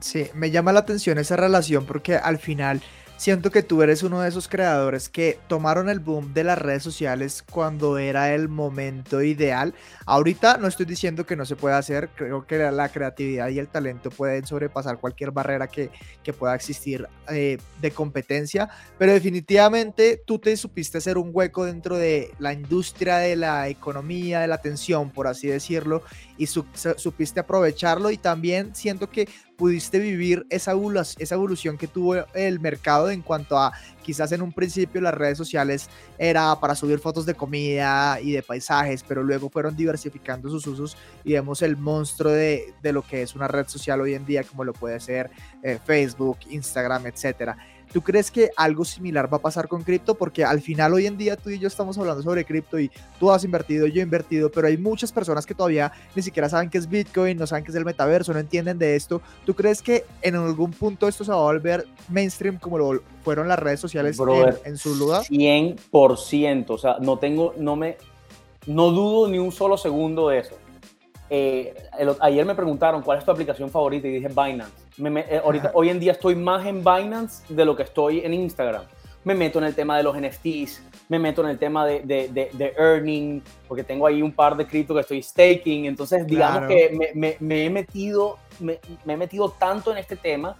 Sí, me llama la atención esa relación porque al final siento que tú eres uno de esos creadores que tomaron el boom de las redes sociales cuando era el momento ideal. Ahorita no estoy diciendo que no se pueda hacer, creo que la creatividad y el talento pueden sobrepasar cualquier barrera que, que pueda existir eh, de competencia, pero definitivamente tú te supiste hacer un hueco dentro de la industria de la economía, de la atención, por así decirlo, y supiste aprovecharlo y también siento que pudiste vivir esa, evolución que tuvo el mercado en cuanto a quizás en un principio las redes sociales era para subir fotos de comida y de paisajes, pero luego fueron diversificando sus usos y vemos el monstruo de, de lo que es una red social hoy en día como lo puede ser eh, Facebook, Instagram, etcétera. ¿Tú crees que algo similar va a pasar con cripto? Porque al final hoy en día tú y yo estamos hablando sobre cripto y tú has invertido, yo he invertido, pero hay muchas personas que todavía ni siquiera saben qué es Bitcoin, no saben qué es el metaverso, no entienden de esto. ¿Tú crees que en algún punto esto se va a volver mainstream como lo fueron las redes sociales en, su lugar? 100%, o sea, no tengo, no me, no dudo ni un solo segundo de eso. Eh, ayer me preguntaron cuál es tu aplicación favorita y dije Binance. Eh, ahorita, hoy en día estoy más en Binance de lo que estoy en Instagram. Me meto en el tema de los NFTs, me meto en el tema de, de, de, earning, porque tengo ahí un par de cripto que estoy staking. Entonces, digamos que me, me, he metido, me, he metido tanto en este tema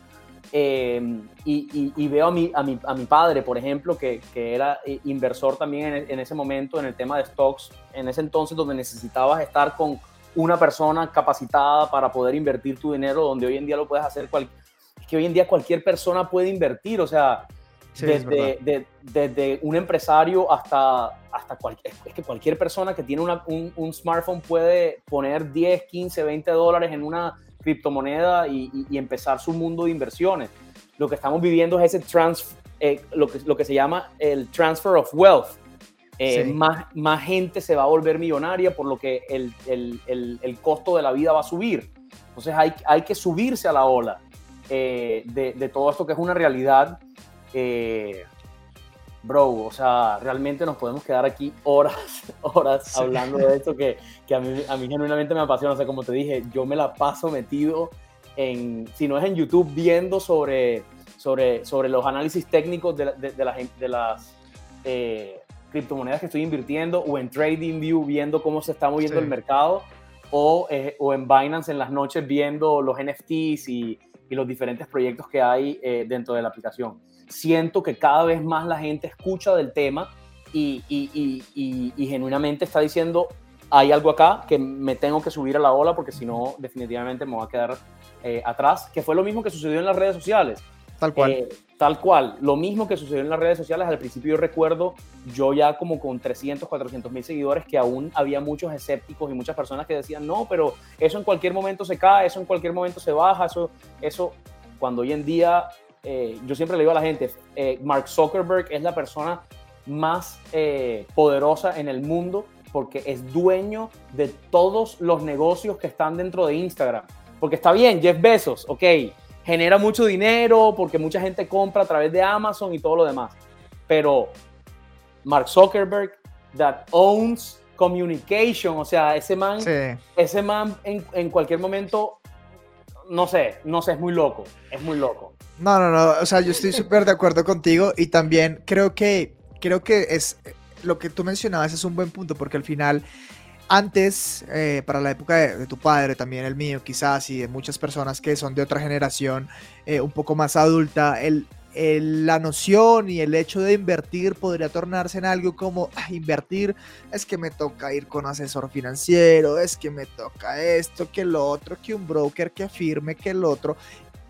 eh, y, y, veo a mi, a mi, a, mi, padre, por ejemplo, que, que era inversor también en, en, ese momento en el tema de stocks, en ese entonces donde necesitabas estar con una persona capacitada para poder invertir tu dinero, donde hoy en día lo puedes hacer, cual, es que hoy en día cualquier persona puede invertir, o sea, desde, desde, un empresario hasta, hasta cualquier, es que cualquier persona que tiene una, un, smartphone puede poner 10, 15, 20 dólares en una criptomoneda y, y, empezar su mundo de inversiones. Lo que estamos viviendo es ese trans, eh, lo, que, lo que se llama el transfer of wealth eh, más, más gente se va a volver millonaria, por lo que el, el, el, costo de la vida va a subir. Entonces hay, hay que subirse a la ola eh, de, de, todo esto que es una realidad. Eh, bro, o sea, realmente nos podemos quedar aquí horas, [LAUGHS] horas hablando de esto que, que, a, mí, a mí genuinamente me apasiona. O sea, como te dije, yo me la paso metido en, si no es en YouTube, viendo sobre, sobre, sobre los análisis técnicos de, de, de las, de las criptomonedas que estoy invirtiendo o en TradingView viendo cómo se está moviendo el mercado o, eh, o, en Binance en las noches viendo los NFTs y, y los diferentes proyectos que hay eh, dentro de la aplicación. Siento que cada vez más la gente escucha del tema y, y, y genuinamente está diciendo, hay algo acá que me tengo que subir a la ola porque si no, definitivamente me voy a quedar eh, atrás, que fue lo mismo que sucedió en las redes sociales. Tal cual. Eh, tal cual. Lo mismo que sucedió en las redes sociales. Al principio yo recuerdo, yo ya como con 300, 400 mil seguidores, que aún había muchos escépticos y muchas personas que decían, no, pero eso en cualquier momento se cae, eso en cualquier momento se baja, eso, eso cuando hoy en día, eh, yo siempre le digo a la gente, Mark Zuckerberg es la persona más poderosa en el mundo porque es dueño de todos los negocios que están dentro de Instagram. Porque está bien, Jeff Bezos, ok, genera mucho dinero porque mucha gente compra a través de Amazon y todo lo demás. Pero Mark Zuckerberg, that owns communication, o sea, ese man, ese man en, en, cualquier momento, no sé, no sé, es muy loco, es muy loco. No, no, no, o sea, yo estoy súper de acuerdo contigo y también creo que, creo que es lo que tú mencionabas es un buen punto porque al final antes, eh, para la época de, tu padre, también el mío quizás, y de muchas personas que son de otra generación eh, un poco más adulta, el, la noción y el hecho de invertir podría tornarse en algo como ah, invertir es que me toca ir con asesor financiero, es que me toca esto, que lo otro, que un broker que afirme que el otro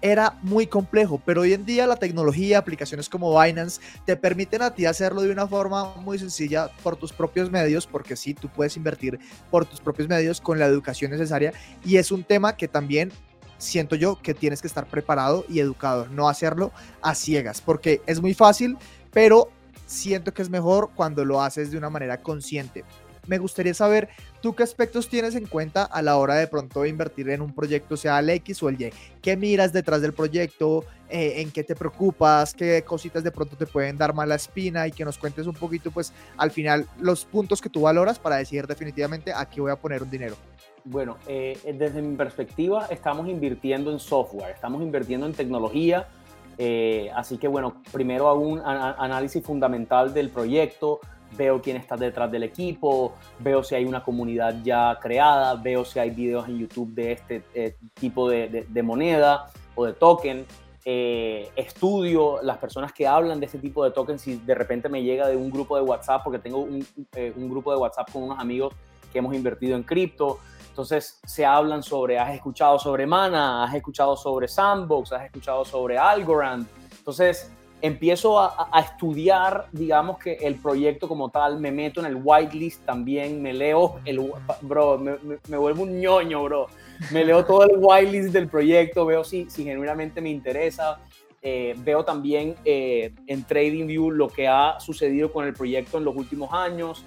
era muy complejo, pero hoy en día la tecnología, aplicaciones como Binance, te permiten a ti hacerlo de una forma muy sencilla por tus propios medios, porque sí, tú puedes invertir por tus propios medios con la educación necesaria. Y es un tema que también siento yo que tienes que estar preparado y educado, no hacerlo a ciegas, porque es muy fácil, pero siento que es mejor cuando lo haces de una manera consciente. Me gustaría saber tú qué aspectos tienes en cuenta a la hora de pronto invertir en un proyecto, sea el X o el Y. ¿Qué miras detrás del proyecto? Eh, ¿En qué te preocupas? ¿Qué cositas de pronto te pueden dar mala espina? Y que nos cuentes un poquito, pues al final, los puntos que tú valoras para decidir definitivamente a qué voy a poner un dinero. Bueno, eh, desde mi perspectiva, estamos invirtiendo en software, estamos invirtiendo en tecnología. Eh, así que bueno, primero hago un análisis fundamental del proyecto, veo quién está detrás del equipo, veo si hay una comunidad ya creada, veo si hay videos en YouTube de este eh, tipo de, moneda o de token. Eh, estudio las personas que hablan de este tipo de tokens si de repente me llega de un grupo de WhatsApp, porque tengo un, eh, un grupo de WhatsApp con unos amigos que hemos invertido en cripto. Entonces se hablan sobre, has escuchado sobre Mana, has escuchado sobre Sandbox, has escuchado sobre Algorand. Entonces empiezo a, estudiar, digamos que el proyecto como tal, me meto en el whitelist también, me leo el, bro, me, vuelvo un ñoño, bro, me leo todo el whitelist del proyecto, veo si, si genuinamente me interesa, eh, veo también eh, en TradingView lo que ha sucedido con el proyecto en los últimos años,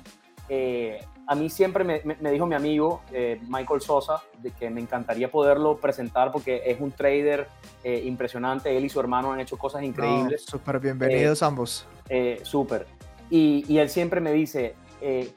eh, a mí siempre me, dijo mi amigo eh, Michael Sosa de que me encantaría poderlo presentar porque es un trader eh, impresionante. Él y su hermano han hecho cosas increíbles. Súper bienvenidos eh, ambos. Súper. Y, y, él siempre me dice,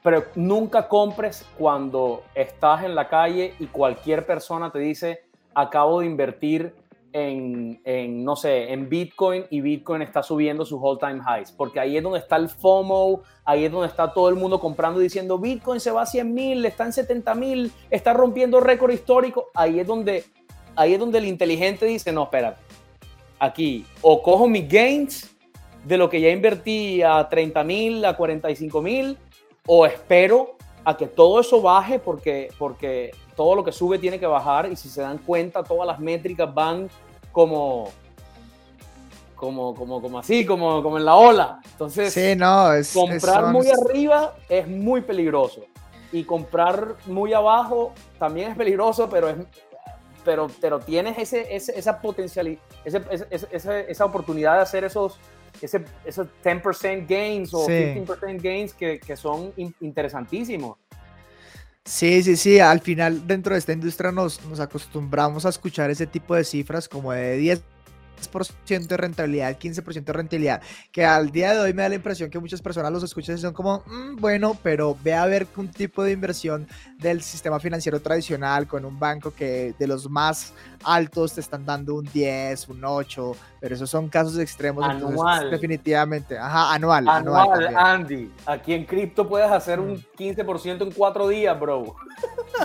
pero nunca compres cuando estás en la calle y cualquier persona te dice, acabo de invertir en, no sé, en Bitcoin y Bitcoin está subiendo sus all-time highs, porque ahí es donde está el FOMO, ahí es donde está todo el mundo comprando diciendo Bitcoin se va a 100 mil, está en 70 mil, está rompiendo récord histórico, ahí es donde ahí es donde el inteligente dice, no, espera, aquí o cojo mis gains de lo que ya invertí a 30 mil, a 45 mil, o espero a que todo eso baje porque, porque todo lo que sube tiene que bajar y si se dan cuenta todas las métricas van como, como, como, como así, como, como en la ola. Entonces, sí, no, comprar muy arriba es muy peligroso. Y comprar muy abajo también es peligroso, pero es, pero, pero tienes ese, esa potencialidad, esa oportunidad de hacer esos, ese, esos 10% gains o 15% gains que, que son interesantísimos. Sí, sí, sí, al final dentro de esta industria nos, nos acostumbramos a escuchar ese tipo de cifras como de 10% de rentabilidad, 15% de rentabilidad, que al día de hoy me da la impresión que muchas personas los escuchan y son como, mm, bueno, pero ve a ver un tipo de inversión del sistema financiero tradicional con un banco que de los más altos te están dando un 10, un 8, pero esos son casos extremos. Anual. definitivamente, ajá, anual. Anual, Andy. Aquí en cripto puedes hacer un 15% mm. en cuatro días, bro.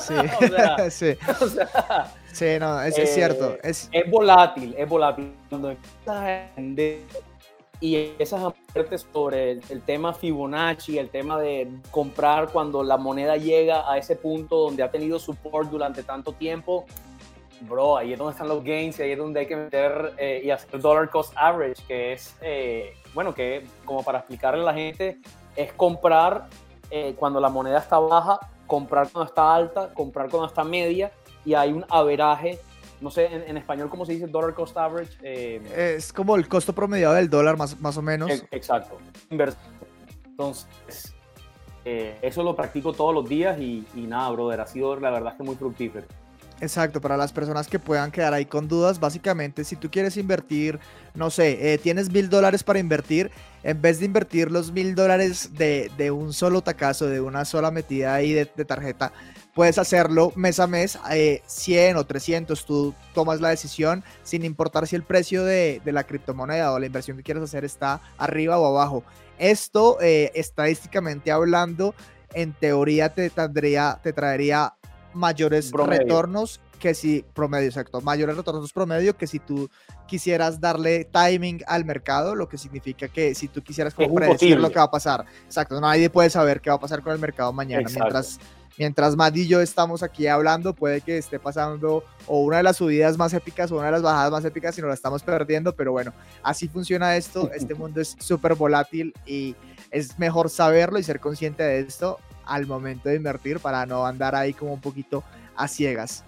Sí, [LAUGHS] [LAUGHS] sí. O sea, Sí, no, es, es cierto. Eh, es... es... volátil, es volátil. Cuando y esas aportes sobre el, tema Fibonacci, el tema de comprar cuando la moneda llega a ese punto donde ha tenido support durante tanto tiempo, bro, ahí es donde están los gains y ahí es donde hay que meter eh, y hacer dollar cost average, que es, eh, bueno, que como para explicarle a la gente, es comprar cuando la moneda está baja, comprar cuando está alta, comprar cuando está media y hay un averaje, no sé en, español cómo se dice, dollar cost average. Eh, es como el costo promedio del dólar más, más o menos. exacto. Entonces, eh, eso lo practico todos los días y, y nada, brother, ha sido la verdad que muy fructífero. Exacto, para las personas que puedan quedar ahí con dudas, básicamente si tú quieres invertir, no sé, eh, tienes mil dólares para invertir, en vez de invertir los mil dólares de, de, un solo tacazo, de una sola metida ahí de, de tarjeta, puedes hacerlo mes a mes, eh, 100 o 300, tú tomas la decisión sin importar si el precio de, de, la criptomoneda o la inversión que quieras hacer está arriba o abajo. Esto, eh, estadísticamente hablando, en teoría te, tendría, te traería mayores retornos que si promedio, exacto, mayores retornos promedio que si tú quisieras darle timing al mercado, lo que significa que si tú quisieras predecir lo que va a pasar, exacto, nadie puede saber qué va a pasar con el mercado mañana, mientras mientras Matt y yo estamos aquí hablando, puede que esté pasando o una de las subidas más épicas o una de las bajadas más épicas y nos la estamos perdiendo, pero bueno, así funciona esto, este mundo es súper volátil y es mejor saberlo y ser consciente de esto al momento de invertir para no andar ahí como un poquito a ciegas.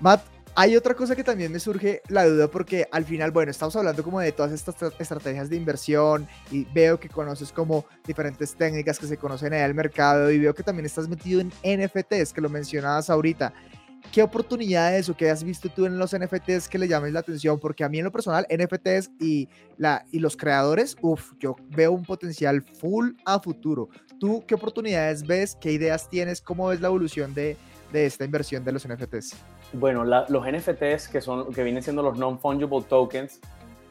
Matt, hay otra cosa que también me surge la duda porque al final, bueno, estamos hablando como de todas estas estrategias de inversión y veo que conoces como diferentes técnicas que se conocen en el mercado y veo que también estás metido en NFTs, que lo mencionabas ahorita. ¿Qué oportunidades o qué has visto tú en los NFTs que le llames la atención? Porque a mí en lo personal, NFTs y, la, y los creadores, uff, yo veo un potencial full a futuro. ¿Tú qué oportunidades ves? ¿Qué ideas tienes? ¿Cómo ves la evolución de, de esta inversión de los NFTs? Bueno, los NFTs, que, son, que vienen siendo los non-fungible tokens,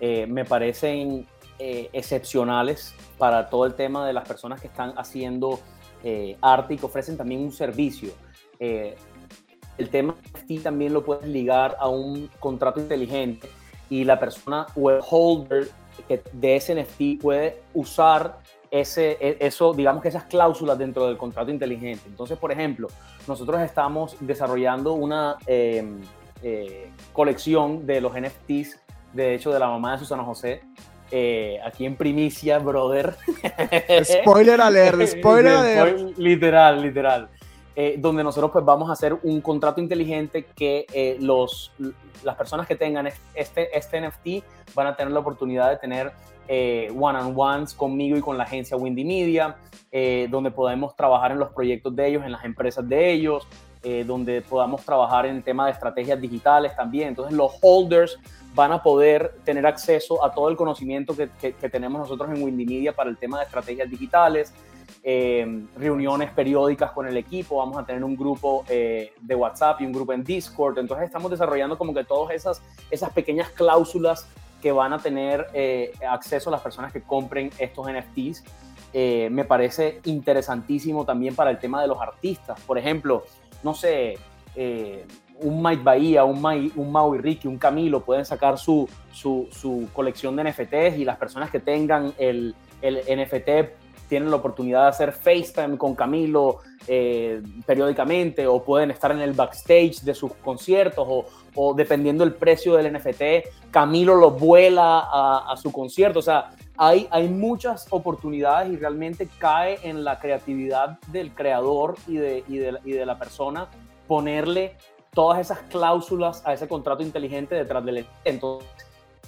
eh, me parecen eh, excepcionales para todo el tema de las personas que están haciendo eh, arte y que ofrecen también un servicio. el tema NFT también lo puedes ligar a un contrato inteligente y la persona o el holder de ese NFT puede usar ese, e, eso, digamos que esas cláusulas dentro del contrato inteligente. Entonces, por ejemplo, nosotros estamos desarrollando una em, eh, colección de los NFTs, de hecho, de la mamá de Susana José, eh, aquí en primicia, brother. [LAUGHS] Spoiler alert, spoiler alert. Literal, literal. Eh, donde nosotros pues vamos a hacer un contrato inteligente que los, las personas que tengan este, este NFT van a tener la oportunidad de tener eh, one-on-ones conmigo y con la agencia Windy Media, eh, donde podemos trabajar en los proyectos de ellos, en las empresas de ellos, eh, donde podamos trabajar en el tema de estrategias digitales también. Entonces los holders van a poder tener acceso a todo el conocimiento que, tenemos nosotros en Windy Media para el tema de estrategias digitales, reuniones periódicas con el equipo, vamos a tener un grupo de WhatsApp y un grupo en Discord. Entonces estamos desarrollando como que todas esas, esas pequeñas cláusulas que van a tener eh, acceso a las personas que compren estos NFTs. Eh, me parece interesantísimo también para el tema de los artistas. Por ejemplo, no sé, eh, un Mike Bahía, un, Maui Ricky, un Camilo pueden sacar su, su, colección de NFTs y las personas que tengan el, el NFT tienen la oportunidad de hacer FaceTime con Camilo periódicamente o pueden estar en el backstage de sus conciertos o, o dependiendo el precio del NFT, Camilo lo vuela a, su concierto. O sea, hay, hay muchas oportunidades y realmente cae en la creatividad del creador y de, y de, y de la persona ponerle todas esas cláusulas a ese contrato inteligente detrás del Entonces,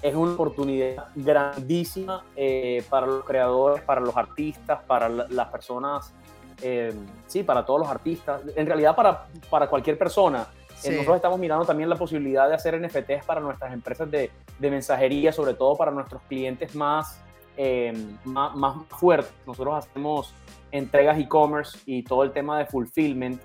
es una oportunidad grandísima eh, para los creadores, para los artistas, para las personas, eh, sí, para todos los artistas, en realidad para, para cualquier persona Nosotros estamos mirando también la posibilidad de hacer NFTs para nuestras empresas de, de mensajería, sobre todo para nuestros clientes más, más, más fuertes. Nosotros hacemos entregas e-commerce y todo el tema de fulfillment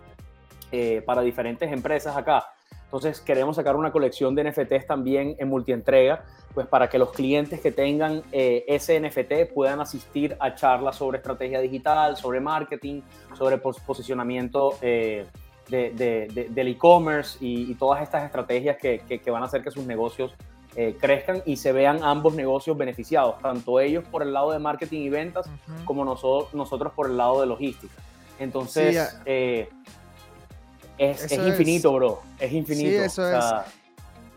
para diferentes empresas acá. Entonces queremos sacar una colección de NFTs también en multientrega, pues para que los clientes que tengan eh, ese NFT puedan asistir a charlas sobre estrategia digital, sobre marketing, sobre posicionamiento eh, de, del e-commerce y, todas estas estrategias que, que, van a hacer que sus negocios eh, crezcan y se vean ambos negocios beneficiados, tanto ellos por el lado de marketing y ventas como nosotros, nosotros por el lado de logística. Entonces, es, infinito, bro. Es infinito. Sí, eso es.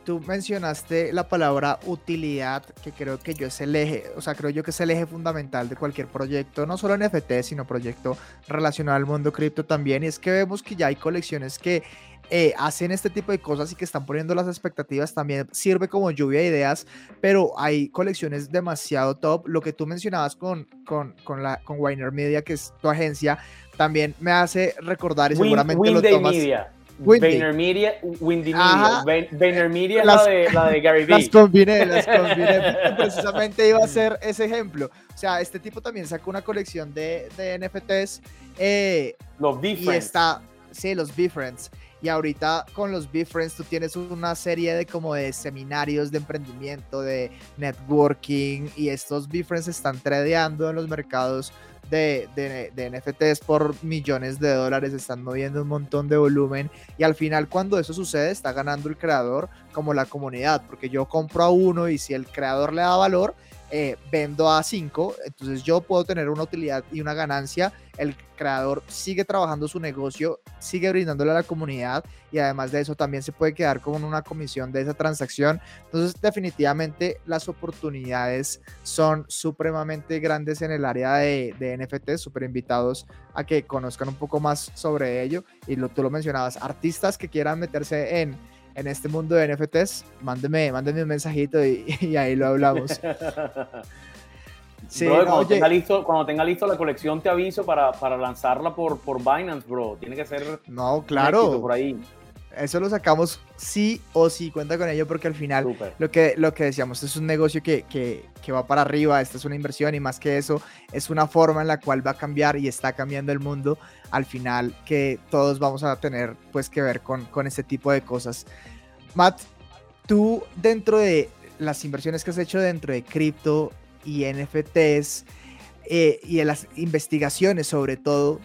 Tú mencionaste la palabra utilidad, que creo que yo es el eje, o sea, creo yo que es el eje fundamental de cualquier proyecto, no solo NFT, sino proyecto relacionado al mundo cripto también. Y es que vemos que ya hay colecciones que eh, hacen este tipo de cosas y que están poniendo las expectativas también sirve como lluvia de ideas, pero hay colecciones demasiado top. Lo que tú mencionabas con, con, con la, con Winer Media, que es tu agencia, también me hace recordar y seguramente lo tomas... Media. VaynerMedia, Windy Media. VaynerMedia es la de, la de Gary Vee. Las combiné, las combiné. [LAUGHS] Precisamente iba a ser ese ejemplo. O sea, este tipo también sacó una colección de, de NFTs. Eh, los Y está, sí, los Difference. Y ahorita con los Befriends tú tienes una serie de como de seminarios de emprendimiento, de networking y estos Befriends están tradeando en los mercados de, de, NFTs por millones de dólares, están moviendo un montón de volumen y al final cuando eso sucede está ganando el creador como la comunidad, porque yo compro a uno y si el creador le da valor, eh, vendo a 5, entonces yo puedo tener una utilidad y una ganancia, el creador sigue trabajando su negocio, sigue brindándole a la comunidad y además de eso también se puede quedar con una comisión de esa transacción. Entonces definitivamente las oportunidades son supremamente grandes en el área de, NFT, súper invitados a que conozcan un poco más sobre ello. Y lo, tú lo mencionabas, artistas que quieran meterse en en este mundo de NFTs, mándeme, mándeme un mensajito y, [LAUGHS] ahí lo hablamos. [LAUGHS] Sí, cuando, tenga listo, cuando tenga listo la colección te aviso para, para lanzarla por, por Binance, bro. Tiene que ser no, claro. por ahí. Eso lo sacamos sí o sí, cuenta con ello porque al final lo que, lo que decíamos es un negocio que, que, que, va para arriba, esta es una inversión y más que eso es una forma en la cual va a cambiar y está cambiando el mundo al final que todos vamos a tener pues que ver con, con ese tipo de cosas. Matt, tú dentro de las inversiones que has hecho dentro de cripto y NFTs eh, y en las investigaciones sobre todo,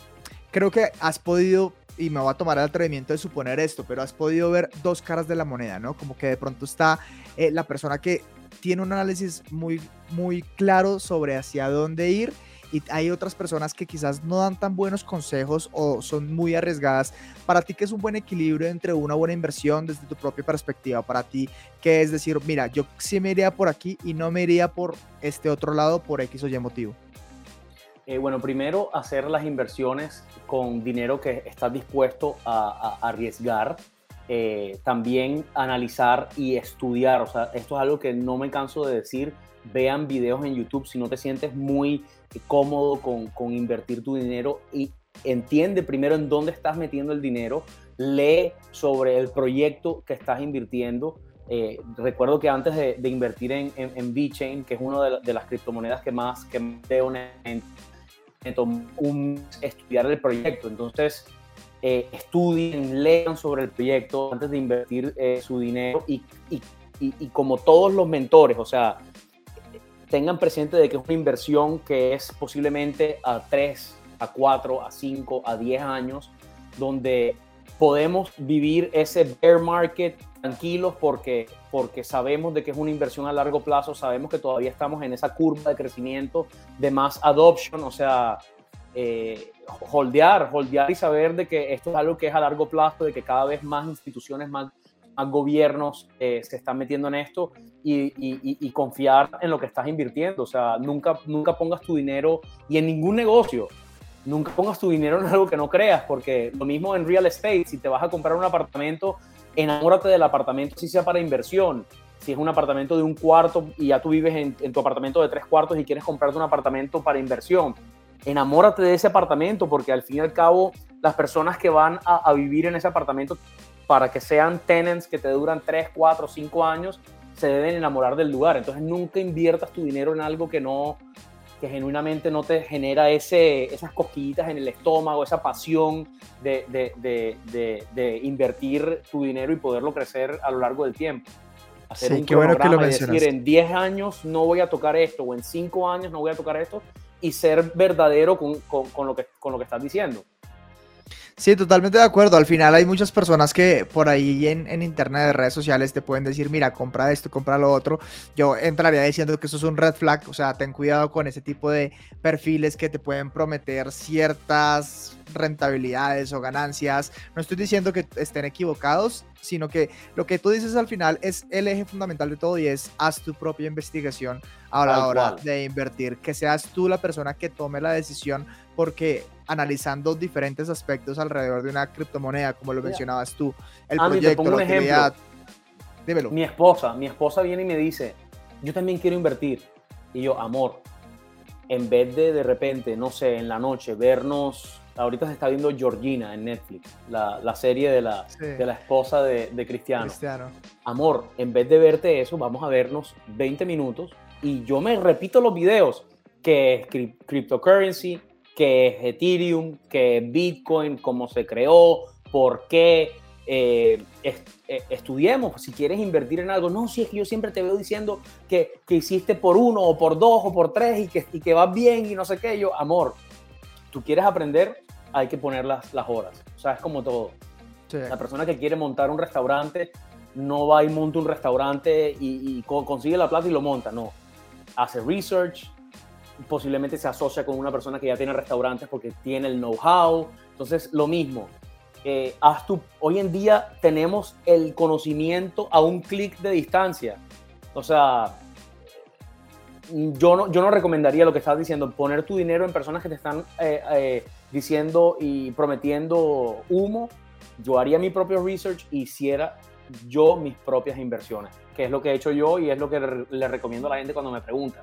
creo que has podido y me voy a tomar el atrevimiento de suponer esto, pero has podido ver dos caras de la moneda, ¿no? Como que de pronto está eh, la persona que tiene un análisis muy, muy claro sobre hacia dónde ir y hay otras personas que quizás no dan tan buenos consejos o son muy arriesgadas. Para ti, ¿qué es un buen equilibrio entre una buena inversión desde tu propia perspectiva? Para ti, ¿qué es decir, mira, yo sí me iría por aquí y no me iría por este otro lado por X o Y motivo? Eh, bueno, primero hacer las inversiones con dinero que estás dispuesto a, arriesgar. Eh, también analizar y estudiar. O sea, esto es algo que no me canso de decir. Vean videos en YouTube si no te sientes muy cómodo con, con invertir tu dinero y entiende primero en dónde estás metiendo el dinero. Lee sobre el proyecto que estás invirtiendo. Eh, recuerdo que antes de, invertir en, en, en VeChain, que es una de, las criptomonedas que más que veo en, un, estudiar el proyecto. Entonces, eh, estudien, lean sobre el proyecto antes de invertir eh, su dinero y, y, y, como todos los mentores, o sea, tengan presente de que es una inversión que es posiblemente a 3, a 4, a 5, a 10 años, donde podemos vivir ese bear market tranquilos porque, porque sabemos de que es una inversión a largo plazo, sabemos que todavía estamos en esa curva de crecimiento, de más adoption, o sea, eh, holdear, holdear y saber de que esto es algo que es a largo plazo, de que cada vez más instituciones, más, más gobiernos eh, se están metiendo en esto y, y, y, confiar en lo que estás invirtiendo. O sea, nunca, nunca pongas tu dinero y en ningún negocio, nunca pongas tu dinero en algo que no creas, porque lo mismo en real estate, si te vas a comprar un apartamento, enamórate del apartamento si sea para inversión. Si es un apartamento de un cuarto y ya tú vives en, tu apartamento de tres cuartos y quieres comprarte un apartamento para inversión, enamórate de ese apartamento porque al fin y al cabo las personas que van a, vivir en ese apartamento para que sean tenants que te duran 3, 4, 5 años, se deben enamorar del lugar. Entonces nunca inviertas tu dinero en algo que no que genuinamente no te genera ese, esas cosquillitas en el estómago, esa pasión de, de, de, de, invertir tu dinero y poderlo crecer a lo largo del tiempo. Hacer un qué bueno que lo mencionas. decir, en 10 años no voy a tocar esto, o en 5 años no voy a tocar esto, y ser verdadero con, con, con, lo, que, con lo que estás diciendo. Sí, totalmente de acuerdo. Al final hay muchas personas que por ahí en, en internet, de redes sociales, te pueden decir, mira, compra esto, compra lo otro. Yo entraría diciendo que eso es un red flag, o sea, ten cuidado con ese tipo de perfiles que te pueden prometer ciertas rentabilidades o ganancias. No estoy diciendo que estén equivocados, sino que lo que tú dices al final es el eje fundamental de todo y es haz tu propia investigación a la hora de invertir, que seas tú la persona que tome la decisión porque analizando diferentes aspectos alrededor de una criptomoneda, como lo mencionabas tú, el proyecto, la utilidad. Dímelo. Mi esposa, mi esposa viene y me dice, yo también quiero invertir. Y yo, amor, en vez de de repente, no sé, en la noche, vernos, ahorita se está viendo Georgina en Netflix, la, la serie de la, de la esposa de, de Cristiano. Cristiano. Amor, en vez de verte eso, vamos a vernos 20 minutos y yo me repito los videos, que es cryptocurrency, que es Ethereum, que es Bitcoin, cómo se creó, por qué. Eh, eh, estudiemos, si quieres invertir en algo, no, si es que yo siempre te veo diciendo que, que hiciste por uno o por dos o por tres y que, y que vas bien y no sé qué, yo, amor, tú quieres aprender, hay que poner las, las horas, o sea, es como todo. La persona que quiere montar un restaurante no va y monta un restaurante y, y consigue la plata y lo monta, no. Hace research, posiblemente se asocia con una persona que ya tiene restaurantes porque tiene el know-how. Entonces, lo mismo. Eh, haz tu, hoy en día tenemos el conocimiento a un clic de distancia. O sea, yo no, yo no recomendaría lo que estás diciendo, poner tu dinero en personas que te están eh, eh, diciendo y prometiendo humo. Yo haría mi propio research y hiciera yo mis propias inversiones, que es lo que he hecho yo y es lo que le recomiendo a la gente cuando me pregunta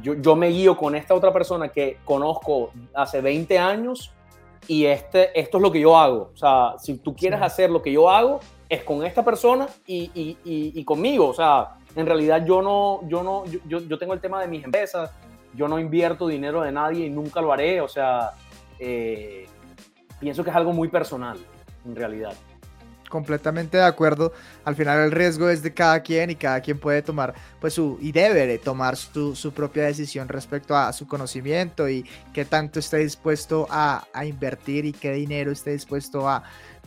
yo, me guío con esta otra persona que conozco hace 20 años y este, esto es lo que yo hago. O sea, si tú quieres hacer lo que yo hago, es con esta persona y, conmigo. O sea, en realidad yo no, yo no, yo, yo, tengo el tema de mis empresas, yo no invierto dinero de nadie y nunca lo haré. O sea, eh, pienso que es algo muy personal, en realidad completamente de acuerdo. Al final el riesgo es de cada quien y cada quien puede tomar, pues su, y debe tomar su, su propia decisión respecto a su conocimiento y qué tanto esté dispuesto a, a invertir y qué dinero esté dispuesto a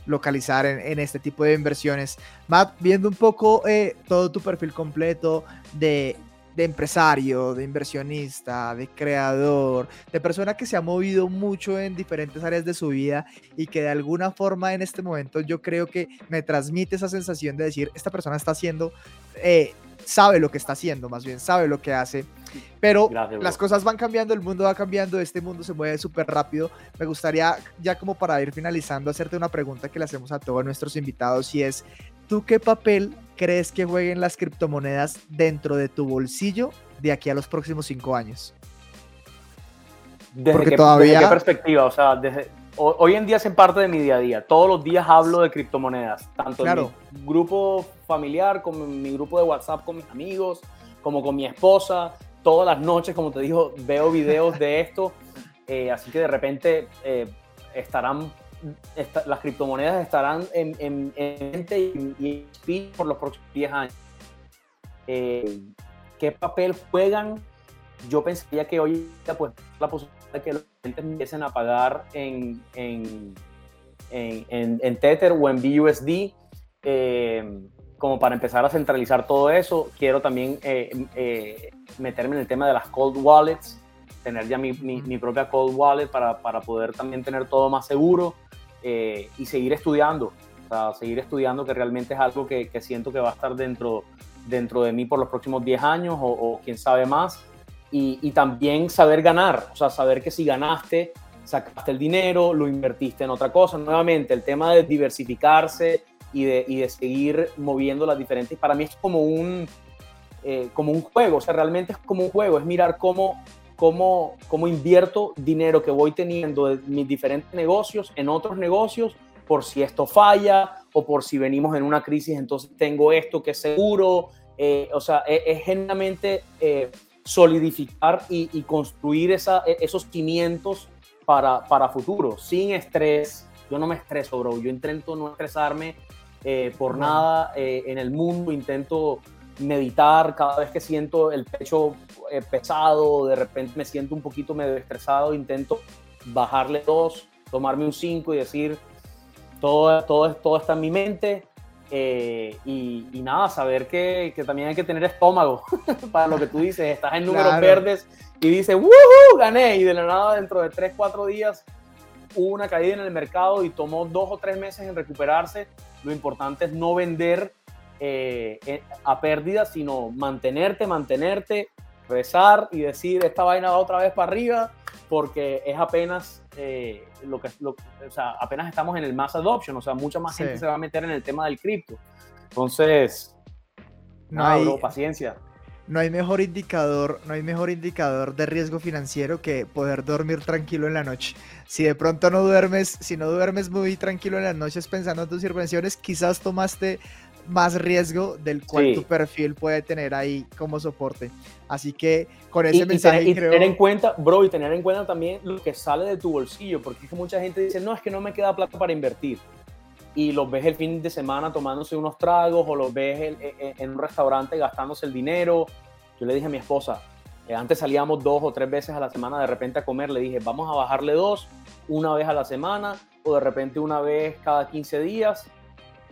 localizar en, en, este tipo de inversiones. Matt, viendo un poco eh, todo tu perfil completo de de empresario, de inversionista, de creador, de persona que se ha movido mucho en diferentes áreas de su vida y que de alguna forma en este momento yo creo que me transmite esa sensación de decir, esta persona está haciendo, eh, sabe lo que está haciendo, más bien sabe lo que hace, pero las cosas van cambiando, el mundo va cambiando, este mundo se mueve súper rápido. Me gustaría ya como para ir finalizando hacerte una pregunta que le hacemos a todos nuestros invitados y es, ¿tú qué papel crees que jueguen las criptomonedas dentro de tu bolsillo de aquí a los próximos cinco años? ¿Desde, Porque qué, todavía... qué perspectiva? O sea, desde, hoy en día hacen parte de mi día a día. Todos los días hablo de criptomonedas, tanto en mi grupo familiar, como en mi grupo de WhatsApp con mis amigos, como con mi esposa. Todas las noches, como te digo, veo videos de esto. Eh, así que de repente eh, estarán las criptomonedas estarán en, en, mente y, y, por los próximos 10 años. Eh, ¿Qué papel juegan? Yo pensaría que hoy pues, la posibilidad de que los clientes empiecen a pagar en, en, en Tether o en BUSD, eh, como para empezar a centralizar todo eso. Quiero también eh, meterme en el tema de las cold wallets, tener ya mi, mi, mi propia cold wallet para, para, poder también tener todo más seguro. Eh, y seguir estudiando, o sea, seguir estudiando que realmente es algo que, que, siento que va a estar dentro, dentro de mí por los próximos 10 años o, o quién sabe más. Y, y, también saber ganar, o sea, saber que si ganaste, sacaste el dinero, lo invertiste en otra cosa. Nuevamente, el tema de diversificarse y de, y de seguir moviendo las diferentes, para mí es como un, eh, como un juego, o sea, realmente es como un juego, es mirar cómo cómo, cómo invierto dinero que voy teniendo de mis diferentes negocios en otros negocios por si esto falla o por si venimos en una crisis, entonces tengo esto que es seguro. Eh, o sea, es, es genuinamente eh, solidificar y, construir esa, e, esos cimientos para, para futuro, sin estrés. Yo no me estreso, bro. Yo intento no estresarme eh, por nada en el mundo. Intento meditar cada vez que siento el pecho pesado, de repente me siento un poquito medio estresado, intento bajarle dos, tomarme un cinco y decir, todo, todo, todo está en mi mente. Eh, y, nada, saber que, que, también hay que tener estómago [LAUGHS] para lo que tú dices. Estás en números verdes y dices, ¡Woohoo! Gané. Y de la nada, dentro de 3, 4 días, hubo una caída en el mercado y tomó dos o tres meses en recuperarse. Lo importante es no vender eh, eh, a pérdida, sino mantenerte, mantenerte, rezar y decir, esta vaina va otra vez para arriba, porque es apenas eh, lo que, o sea, apenas estamos en el mass adoption, o sea, mucha más gente se va a meter en el tema del cripto. Entonces, no hay, paciencia. No hay mejor indicador, no hay mejor indicador de riesgo financiero que poder dormir tranquilo en la noche. Si de pronto no duermes, si no duermes muy tranquilo en las noches pensando en tus intervenciones, quizás tomaste más riesgo del cual tu perfil puede tener ahí como soporte. Así que con ese mensaje y, tener en cuenta, bro, y tener en cuenta también lo que sale de tu bolsillo, porque es que mucha gente dice, no, es que no me queda plata para invertir. Y los ves el fin de semana tomándose unos tragos o los ves en, un restaurante gastándose el dinero. Yo le dije a mi esposa, eh, antes salíamos dos o tres veces a la semana de repente a comer, le dije, vamos a bajarle dos, una vez a la semana o de repente una vez cada 15 días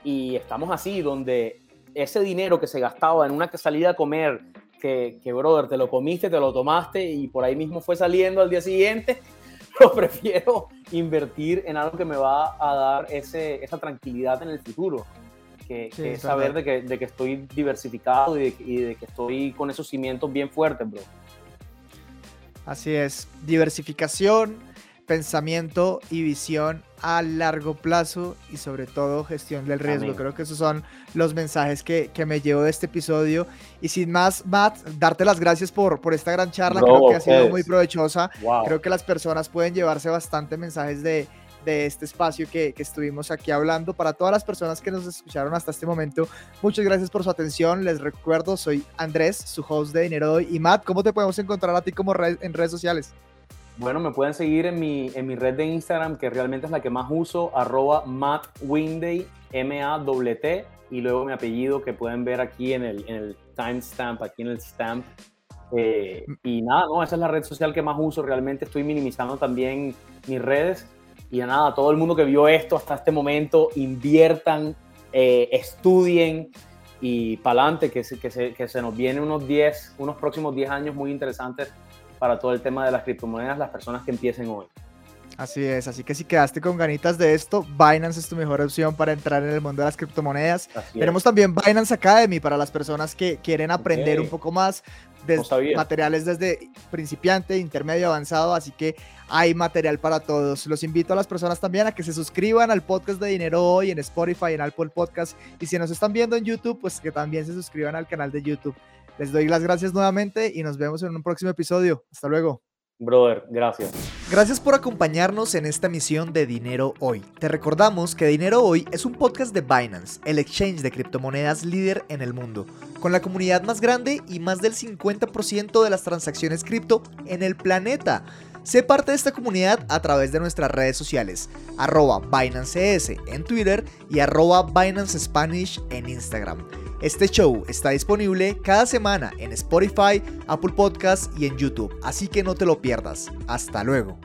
y estamos así, donde ese dinero que se gastaba en una salida a comer, que, que, brother, te lo comiste, te lo tomaste y por ahí mismo fue saliendo al día siguiente, [LAUGHS] lo prefiero invertir en algo que me va a dar ese, esa tranquilidad en el futuro. Que, que saber de que, de que, estoy diversificado y de, y de, que estoy con esos cimientos bien fuertes, bro. Así es, diversificación, pensamiento y visión a largo plazo y sobre todo gestión del riesgo. Creo que esos son los mensajes que, que, me llevo de este episodio. Y sin más, Matt, darte las gracias por, por esta gran charla. Creo que ha sido muy provechosa. Creo que las personas pueden llevarse bastante mensajes de, de este espacio que, que, estuvimos aquí hablando. Para todas las personas que nos escucharon hasta este momento, muchas gracias por su atención. Les recuerdo, soy Andrés, su host de Dinero Hoy. Y Matt, ¿cómo te podemos encontrar a ti como en redes sociales? Bueno, me pueden seguir en mi, en mi red de Instagram, que realmente es la que más uso, arroba mattwinday, M-A-T, y luego mi apellido que pueden ver aquí en el, en el timestamp, aquí en el stamp. Eh, y nada, no, esa es la red social que más uso. Realmente estoy minimizando también mis redes. Y nada, todo el mundo que vio esto hasta este momento, inviertan, eh, estudien y para adelante, que, que, se, que se nos vienen unos 10, unos próximos 10 años muy interesantes para todo el tema de las criptomonedas, las personas que empiecen hoy. Así es, así que si quedaste con ganitas de esto, Binance es tu mejor opción para entrar en el mundo de las criptomonedas. Tenemos también Binance Academy para las personas que quieren aprender un poco más de materiales desde principiante, intermedio, avanzado, así que hay material para todos. Los invito a las personas también a que se suscriban al podcast de Dinero Hoy en Spotify, en Apple Podcast y si nos están viendo en YouTube, pues que también se suscriban al canal de YouTube. Les doy las gracias nuevamente y nos vemos en un próximo episodio. Hasta luego. Brother, gracias. Gracias por acompañarnos en esta misión de Dinero Hoy. Te recordamos que Dinero Hoy es un podcast de Binance, el exchange de criptomonedas líder en el mundo, con la comunidad más grande y más del 50% de las transacciones cripto en el planeta. Sé parte de esta comunidad a través de nuestras redes sociales, arroba BinanceS en Twitter y arroba Binance Spanish en Instagram. Este show está disponible cada semana en Spotify, Apple Podcasts y en YouTube, así que no te lo pierdas. Hasta luego.